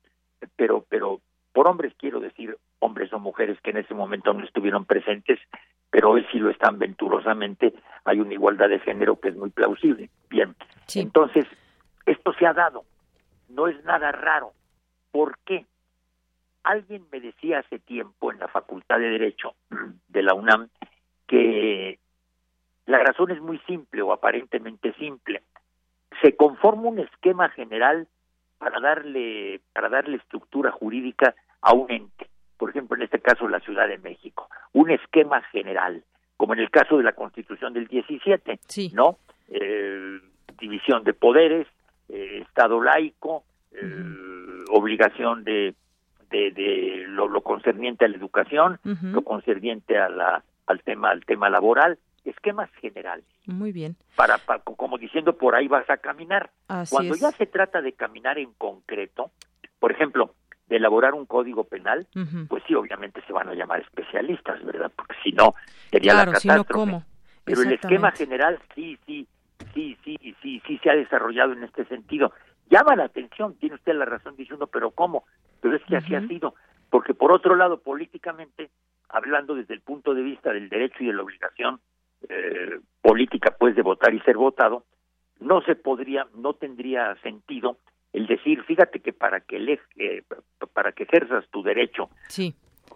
[SPEAKER 27] pero pero por hombres quiero decir hombres o mujeres que en ese momento no estuvieron presentes, pero hoy sí lo están venturosamente, hay una igualdad de género que es muy plausible. Bien, entonces, esto se ha dado, no es nada raro. ¿Por qué? Alguien me decía hace tiempo en la Facultad de Derecho de la UNAM que la razón es muy simple o aparentemente simple. Se conforma un esquema general para darle para darle estructura jurídica a un ente. Por ejemplo, en este caso la Ciudad de México, un esquema general, como en el caso de la Constitución del 17, ¿no? Eh, división de poderes, eh, Estado laico, eh, obligación de de, lo, concerniente a la educación, lo concerniente a la al tema al tema laboral, esquemas generales.
[SPEAKER 1] Muy bien.
[SPEAKER 27] Para, como diciendo por ahí vas a caminar. Cuando ya se trata de caminar en concreto, por ejemplo, de elaborar un código penal, pues sí, obviamente se van a llamar especialistas, ¿verdad? Porque si no sería la catástrofe. Pero el esquema general sí, sí, sí, sí, sí, sí se ha desarrollado en este sentido. Llama la atención, tiene usted la razón diciendo, pero ¿cómo? Pero es que así ha sido, porque por otro lado, políticamente hablando desde el punto de vista del derecho y de la obligación eh, política, pues, de votar y ser votado, no se podría, no tendría sentido el decir, fíjate que para que le, eh, para que ejerzas tu derecho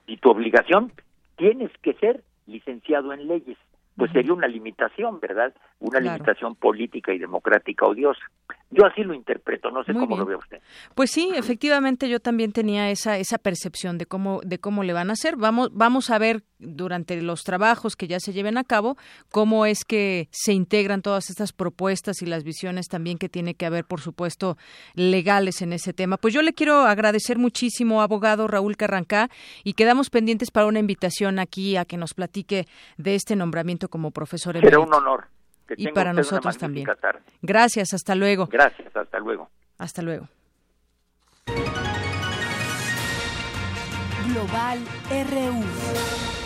[SPEAKER 27] y tu obligación, tienes que ser licenciado en leyes. Pues sería una limitación, ¿verdad? Una limitación política y democrática odiosa. Yo así lo interpreto, no sé cómo lo ve usted.
[SPEAKER 1] Pues sí, efectivamente yo también tenía esa esa percepción de cómo de cómo le van a hacer. Vamos vamos a ver durante los trabajos que ya se lleven a cabo cómo es que se integran todas estas propuestas y las visiones también que tiene que haber, por supuesto, legales en ese tema. Pues yo le quiero agradecer muchísimo, abogado Raúl Carrancá, y quedamos pendientes para una invitación aquí a que nos platique de este nombramiento como profesor.
[SPEAKER 27] Será un honor
[SPEAKER 1] y para nosotros también. Gracias, hasta luego.
[SPEAKER 27] Gracias, hasta luego.
[SPEAKER 1] Hasta luego.
[SPEAKER 14] Global RU.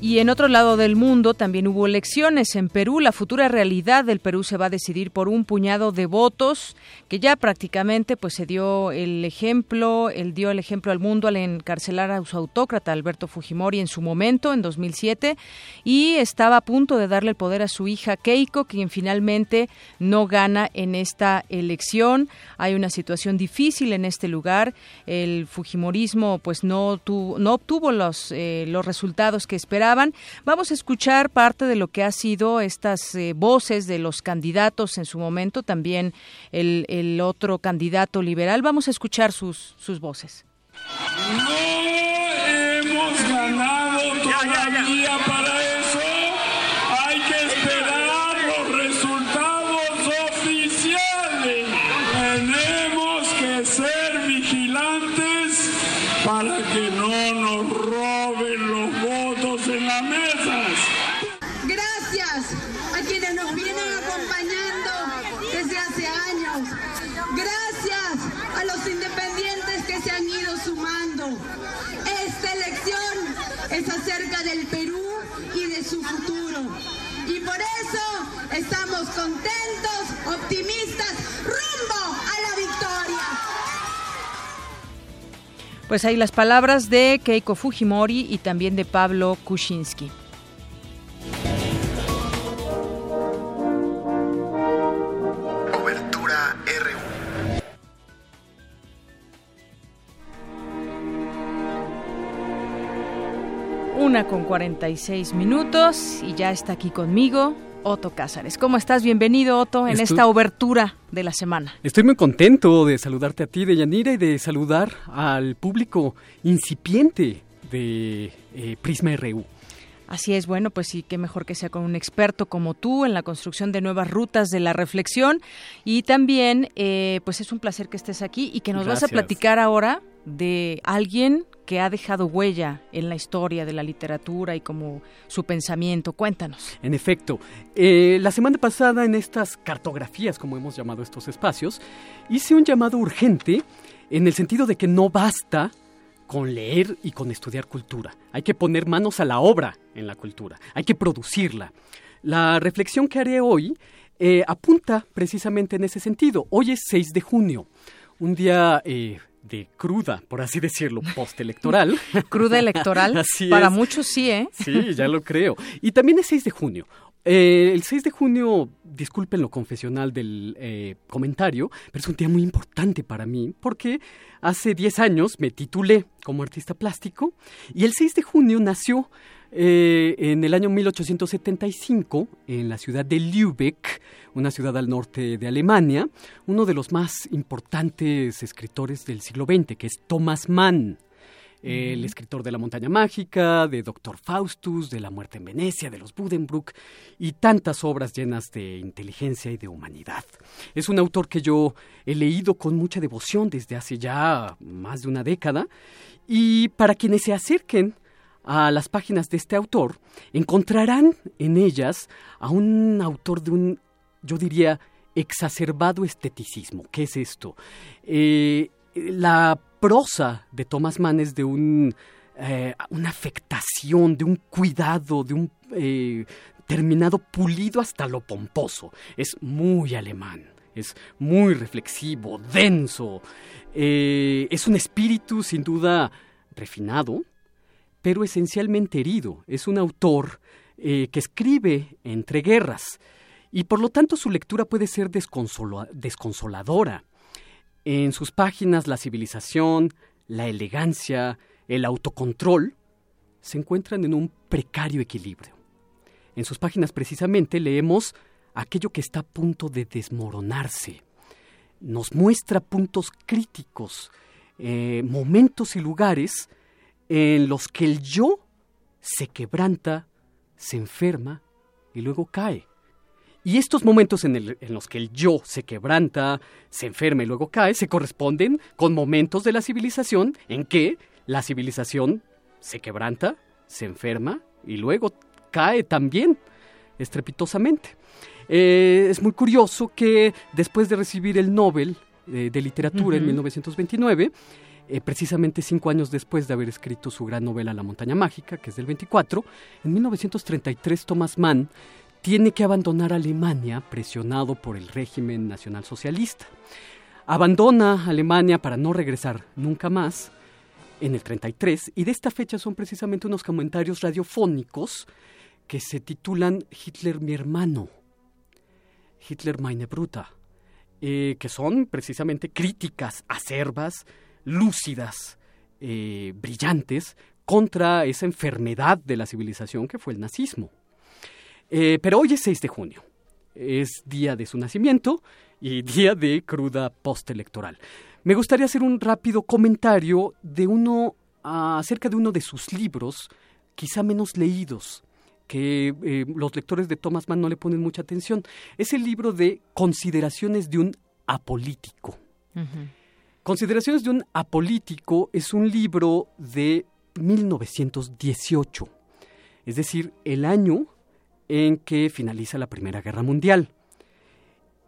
[SPEAKER 1] Y en otro lado del mundo también hubo elecciones. En Perú, la futura realidad del Perú se va a decidir por un puñado de votos que ya prácticamente pues se dio el ejemplo, él dio el ejemplo al mundo al encarcelar a su autócrata Alberto Fujimori en su momento, en 2007, y estaba a punto de darle el poder a su hija Keiko, quien finalmente no gana en esta elección. Hay una situación difícil en este lugar. El Fujimorismo pues no, tuvo, no obtuvo los, eh, los resultados que esperaba Vamos a escuchar parte de lo que ha sido estas eh, voces de los candidatos en su momento, también el, el otro candidato liberal. Vamos a escuchar sus, sus voces.
[SPEAKER 28] No hemos ganado todavía para
[SPEAKER 29] es acerca del Perú y de su futuro. Y por eso estamos contentos, optimistas, rumbo a la victoria.
[SPEAKER 1] Pues ahí las palabras de Keiko Fujimori y también de Pablo Kuczynski. Una con 46 minutos y ya está aquí conmigo Otto Cázares. ¿Cómo estás? Bienvenido, Otto, en
[SPEAKER 30] Estu-
[SPEAKER 1] esta obertura de la semana.
[SPEAKER 30] Estoy muy contento de saludarte a ti, de Yanira, y de saludar al público incipiente de eh, Prisma RU.
[SPEAKER 1] Así es, bueno, pues sí, qué mejor que sea con un experto como tú en la construcción de nuevas rutas de la reflexión. Y también, eh, pues es un placer que estés aquí y que nos vas a platicar ahora de alguien que ha dejado huella en la historia de la literatura y como su pensamiento. Cuéntanos.
[SPEAKER 30] En efecto, eh, la semana pasada en estas cartografías, como hemos llamado estos espacios, hice un llamado urgente en el sentido de que no basta con leer y con estudiar cultura. Hay que poner manos a la obra en la cultura, hay que producirla. La reflexión que haré hoy eh, apunta precisamente en ese sentido. Hoy es 6 de junio, un día eh, de cruda, por así decirlo, postelectoral.
[SPEAKER 1] Cruda electoral.
[SPEAKER 30] Así
[SPEAKER 1] Para
[SPEAKER 30] es.
[SPEAKER 1] muchos sí, ¿eh?
[SPEAKER 30] Sí, ya lo creo. Y también es 6 de junio. Eh, el 6 de junio, disculpen lo confesional del eh, comentario, pero es un día muy importante para mí porque hace 10 años me titulé como artista plástico y el 6 de junio nació eh, en el año 1875 en la ciudad de Lübeck, una ciudad al norte de Alemania, uno de los más importantes escritores del siglo XX, que es Thomas Mann el escritor de La montaña mágica, de Doctor Faustus, de La muerte en Venecia, de los Buddenbrook y tantas obras llenas de inteligencia y de humanidad. Es un autor que yo he leído con mucha devoción desde hace ya más de una década y para quienes se acerquen a las páginas de este autor, encontrarán en ellas a un autor de un, yo diría, exacerbado esteticismo. ¿Qué es esto? Eh, la prosa de Thomas Mann es de un, eh, una afectación, de un cuidado, de un eh, terminado pulido hasta lo pomposo. Es muy alemán, es muy reflexivo, denso. Es un espíritu sin duda refinado, pero esencialmente herido. Es un autor eh, que escribe entre guerras y por lo tanto su lectura puede ser desconsola- desconsoladora. En sus páginas la civilización, la elegancia, el autocontrol se encuentran en un precario equilibrio. En sus páginas precisamente leemos aquello que está a punto de desmoronarse. Nos muestra puntos críticos, eh, momentos y lugares en los que el yo se quebranta, se enferma y luego cae. Y estos momentos en, el- en los que el yo se quebranta, se enferma y luego cae, se corresponden con momentos de la civilización en que la civilización se quebranta, se enferma y luego cae también estrepitosamente. Eh, es muy curioso que después de recibir el Nobel eh, de Literatura en
[SPEAKER 31] Ujú.
[SPEAKER 30] 1929, eh, precisamente cinco años después de haber escrito su gran novela La montaña mágica, que es del 24, en 1933 Thomas Mann tiene que abandonar Alemania presionado por el régimen nacionalsocialista. Abandona Alemania para no regresar nunca más en el 33 y de esta fecha son precisamente unos comentarios radiofónicos que se titulan Hitler mi hermano, Hitler meine Bruta, eh, que son precisamente críticas acerbas, lúcidas, eh, brillantes contra esa enfermedad de la civilización que fue el nazismo. Eh, pero hoy es 6 de junio. Es día de su nacimiento y día de cruda postelectoral. Me gustaría hacer un rápido comentario de uno acerca de uno de sus libros, quizá menos leídos, que eh, los lectores de Thomas Mann no le ponen mucha atención. Es el libro de Consideraciones de un apolítico. Consideraciones de un apolítico es un libro de 1918, es decir, el año en que finaliza la Primera Guerra Mundial.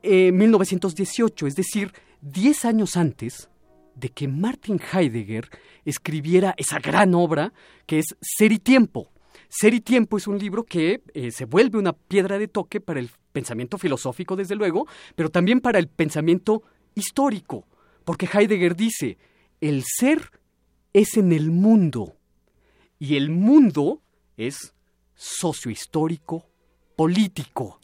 [SPEAKER 30] eh, 1918, es decir, 10 años antes de que Martin Heidegger escribiera esa gran obra que es Ser y Tiempo. Ser y Tiempo es un libro que eh, se vuelve una piedra de toque para el pensamiento filosófico, desde luego, pero también para el pensamiento histórico, porque Heidegger dice, el ser es en el mundo y el mundo es sociohistórico, político.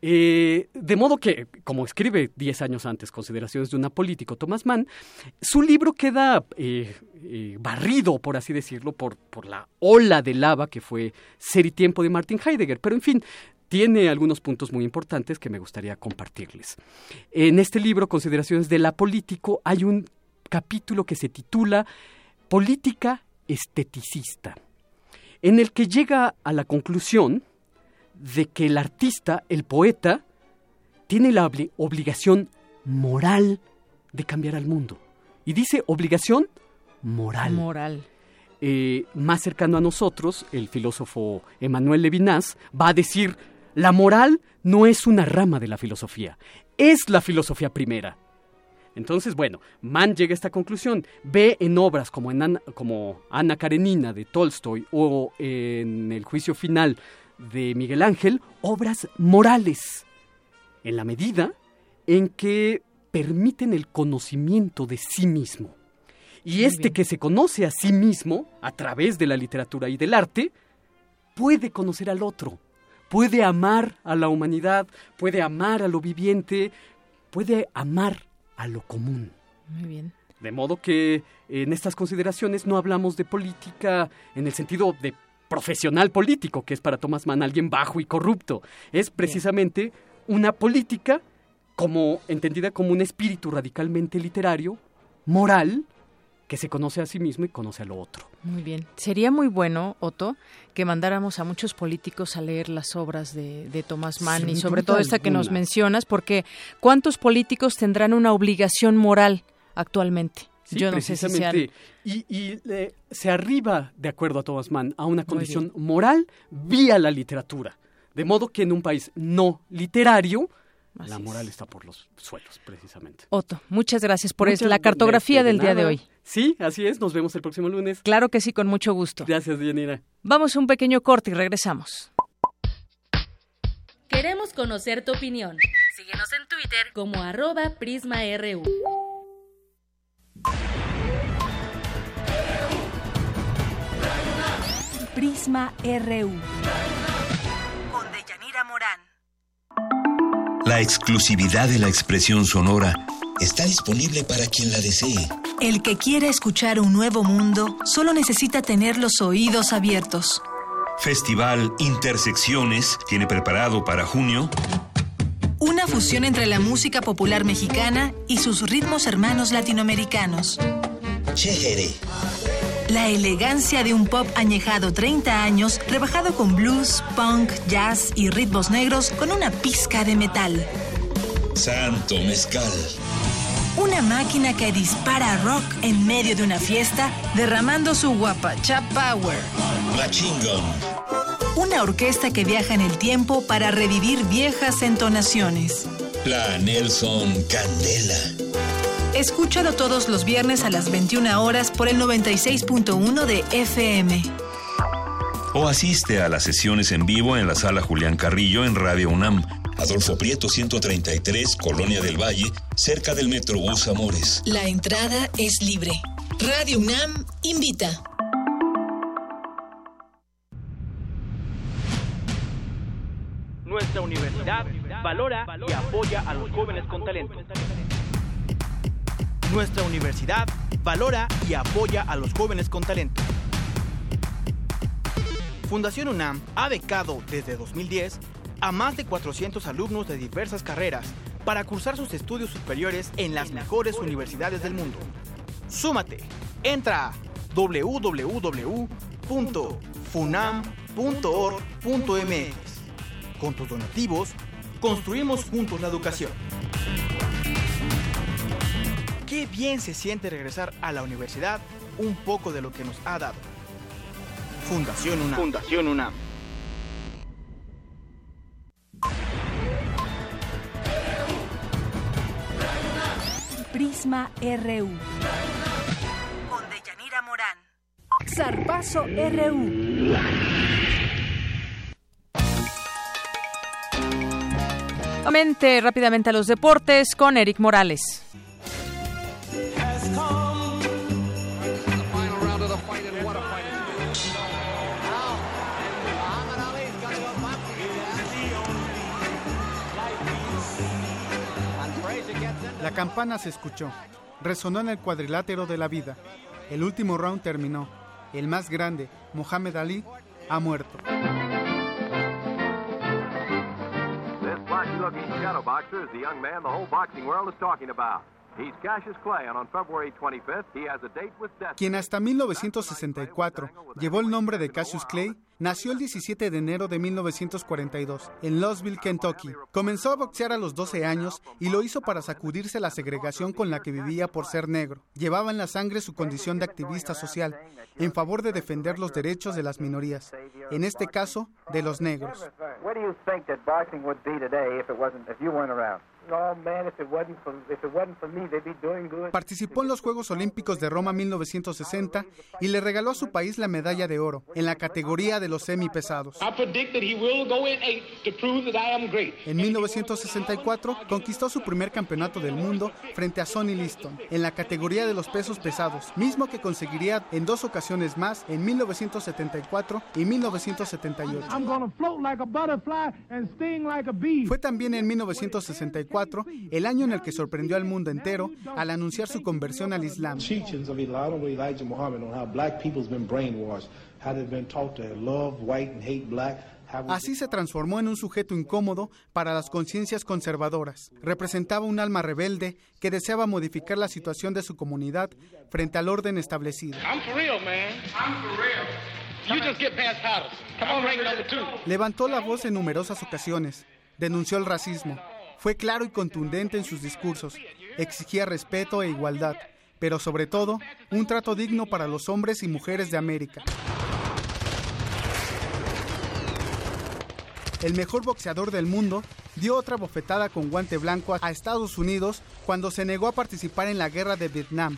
[SPEAKER 30] Eh, de modo que, como escribe diez años antes Consideraciones de una político Thomas Mann, su libro queda eh, eh, barrido, por así decirlo, por, por la ola de lava que fue Ser y Tiempo de Martin Heidegger. Pero en fin, tiene algunos puntos muy importantes que me gustaría compartirles. En este libro, Consideraciones de la Político, hay un capítulo que se titula Política esteticista, en el que llega a la conclusión de que el artista, el poeta, tiene la obligación moral de cambiar al mundo. Y dice obligación moral.
[SPEAKER 1] Moral.
[SPEAKER 30] Eh, más cercano a nosotros, el filósofo Emmanuel Levinas va a decir, la moral no es una rama de la filosofía, es la filosofía primera. Entonces, bueno, Mann llega a esta conclusión. Ve en obras como, en Ana, como Ana Karenina de Tolstoy o en El juicio final de Miguel Ángel obras morales, en la medida en que permiten el conocimiento de sí mismo. Y este que se conoce a sí mismo a través de la literatura y del arte, puede conocer al otro, puede amar a la humanidad, puede amar a lo viviente, puede amar a lo común.
[SPEAKER 1] Muy bien.
[SPEAKER 30] De modo que en estas consideraciones no hablamos de política en el sentido de profesional político, que es para Thomas Mann alguien bajo y corrupto. Es precisamente una política como entendida como un espíritu radicalmente literario, moral, que se conoce a sí mismo y conoce a lo otro.
[SPEAKER 1] Muy bien. Sería muy bueno, Otto, que mandáramos a muchos políticos a leer las obras de, de Thomas Mann y sobre todo esta que nos mencionas, porque ¿cuántos políticos tendrán una obligación moral actualmente?
[SPEAKER 30] Yo no sé si Y, se arriba, de acuerdo a Thomas Mann, a una condición moral vía la literatura. De modo que en un país no literario, la moral está por los suelos, precisamente.
[SPEAKER 1] Otto, muchas gracias por la cartografía del día de hoy.
[SPEAKER 30] Sí, así es. Nos vemos el próximo lunes.
[SPEAKER 1] Claro que sí, con mucho gusto.
[SPEAKER 30] Gracias, Dianira.
[SPEAKER 1] Vamos a un pequeño corte y regresamos.
[SPEAKER 12] Queremos conocer tu opinión. Síguenos en Twitter como arroba PrismaRU.
[SPEAKER 14] Prisma RU.
[SPEAKER 13] La exclusividad de la expresión sonora está disponible para quien la desee.
[SPEAKER 14] El que quiera escuchar un nuevo mundo solo necesita tener los oídos abiertos.
[SPEAKER 13] Festival Intersecciones tiene preparado para junio
[SPEAKER 14] una fusión entre la música popular mexicana y sus ritmos hermanos latinoamericanos.
[SPEAKER 13] Chéjere.
[SPEAKER 14] La elegancia de un pop añejado 30 años, rebajado con blues, punk, jazz y ritmos negros con una pizca de metal.
[SPEAKER 13] Santo Mezcal.
[SPEAKER 14] Una máquina que dispara rock en medio de una fiesta, derramando su guapacha power.
[SPEAKER 13] Machine
[SPEAKER 14] Una orquesta que viaja en el tiempo para revivir viejas entonaciones.
[SPEAKER 13] La Nelson Candela.
[SPEAKER 14] Escúchalo todos los viernes a las 21 horas por el 96.1 de FM.
[SPEAKER 13] O asiste a las sesiones en vivo en la sala Julián Carrillo en Radio UNAM Adolfo Prieto 133, Colonia del Valle, cerca del Metrobús Amores.
[SPEAKER 14] La entrada es libre. Radio UNAM invita.
[SPEAKER 24] Nuestra universidad valora y apoya a los jóvenes con talento. Nuestra universidad valora y apoya a los jóvenes con talento. Fundación UNAM ha becado desde 2010 a más de 400 alumnos de diversas carreras para cursar sus estudios superiores en las mejores universidades del mundo. Súmate, entra a www.funam.org.mx. Con tus donativos, construimos juntos la educación. Qué bien se siente regresar a la universidad un poco de lo que nos ha dado. Fundación UNAM. Fundación UNAM.
[SPEAKER 32] Prisma RU.
[SPEAKER 14] Con Deyanira Morán.
[SPEAKER 32] Zarpazo RU.
[SPEAKER 1] Rápidamente a los deportes con Eric Morales.
[SPEAKER 33] Campana se escuchó, resonó en el cuadrilátero de la vida. El último round terminó. El más grande, Mohamed Ali, ha muerto.
[SPEAKER 31] This flashy-looking shadow boxer is the young man the whole boxing world is talking about. He's Cassius Clay, and on February 25th, he has a date with death.
[SPEAKER 33] Quien hasta 1964 llevó el nombre de Cassius Clay, nació el 17 de enero de 1942 en Louisville, Kentucky. Comenzó a boxear a los 12 años y lo hizo para sacudirse la segregación con la que vivía por ser negro. Llevaba en la sangre su condición de activista social en favor de defender los derechos de las minorías, en este caso de los negros.
[SPEAKER 34] Oh.
[SPEAKER 33] Participó en los Juegos Olímpicos de Roma 1960 y le regaló a su país la medalla de oro en la categoría de los semipesados. En 1964 conquistó su primer campeonato del mundo frente a Sonny Liston en la categoría de los pesos pesados, mismo que conseguiría en dos ocasiones más en 1974 y 1978.
[SPEAKER 35] I'm gonna float like a butterfly and sting like a bee.
[SPEAKER 33] Fue también en 1964 el año en el que sorprendió al mundo entero al anunciar su conversión al Islam. Así se transformó en un sujeto incómodo para las conciencias conservadoras. Representaba un alma rebelde que deseaba modificar la situación de su comunidad frente al orden establecido. Levantó la voz en numerosas ocasiones, denunció el racismo, fue claro y contundente en sus discursos, exigía respeto e igualdad, pero sobre todo un trato digno para los hombres y mujeres de América. El mejor boxeador del mundo dio otra bofetada con guante blanco a Estados Unidos cuando se negó a participar en la guerra de Vietnam,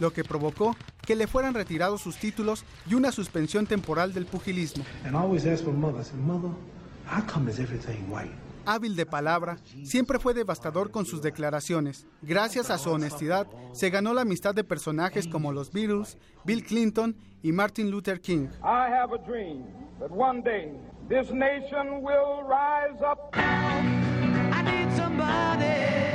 [SPEAKER 33] lo que provocó que le fueran retirados sus títulos y una suspensión temporal del pugilismo. Hábil de palabra, siempre fue devastador con sus declaraciones. Gracias a su honestidad, se ganó la amistad de personajes como los Beatles, Bill Clinton y Martin Luther King.
[SPEAKER 28] I have a dream that one day this nation will rise up. I need somebody.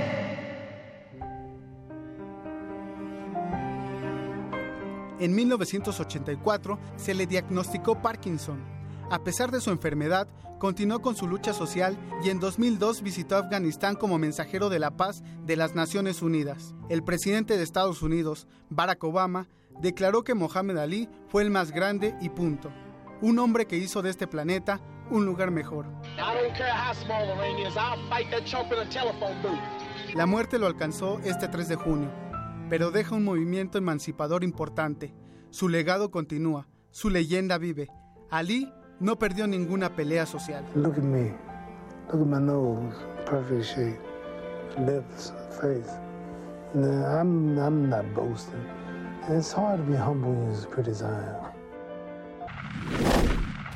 [SPEAKER 33] En 1984 se le diagnosticó Parkinson. A pesar de su enfermedad, continuó con su lucha social y en 2002 visitó Afganistán como mensajero de la paz de las Naciones Unidas. El presidente de Estados Unidos, Barack Obama, declaró que Mohamed Ali fue el más grande y punto. Un hombre que hizo de este planeta un lugar mejor. La muerte lo alcanzó este 3 de junio, pero deja un movimiento emancipador importante. Su legado continúa, su leyenda vive. Ali no perdió ninguna pelea social.
[SPEAKER 36] Look at me. Look at my nose, perfect shape, lips, face. Nah, I'm, I'm not boasting. It's hard to be humble when you're as pretty as I am.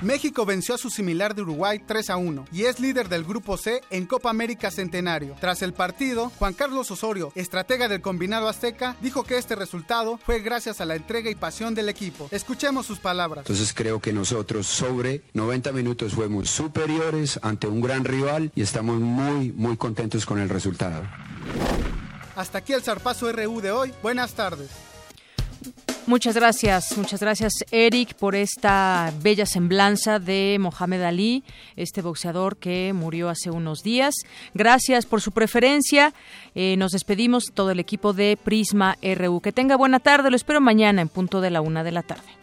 [SPEAKER 33] México venció a su similar de Uruguay 3 a 1 y es líder del Grupo C en Copa América Centenario. Tras el partido, Juan Carlos Osorio, estratega del combinado azteca, dijo que este resultado fue gracias a la entrega y pasión del equipo. Escuchemos sus palabras.
[SPEAKER 37] Entonces creo que nosotros sobre 90 minutos fuimos superiores ante un gran rival y estamos muy, muy contentos con el resultado.
[SPEAKER 33] Hasta aquí el zarpazo RU de hoy. Buenas tardes.
[SPEAKER 1] Muchas gracias, muchas gracias Eric por esta bella semblanza de Mohamed Ali, este boxeador que murió hace unos días. Gracias por su preferencia. Eh, nos despedimos todo el equipo de Prisma RU. Que tenga buena tarde, lo espero mañana en punto de la una de la tarde.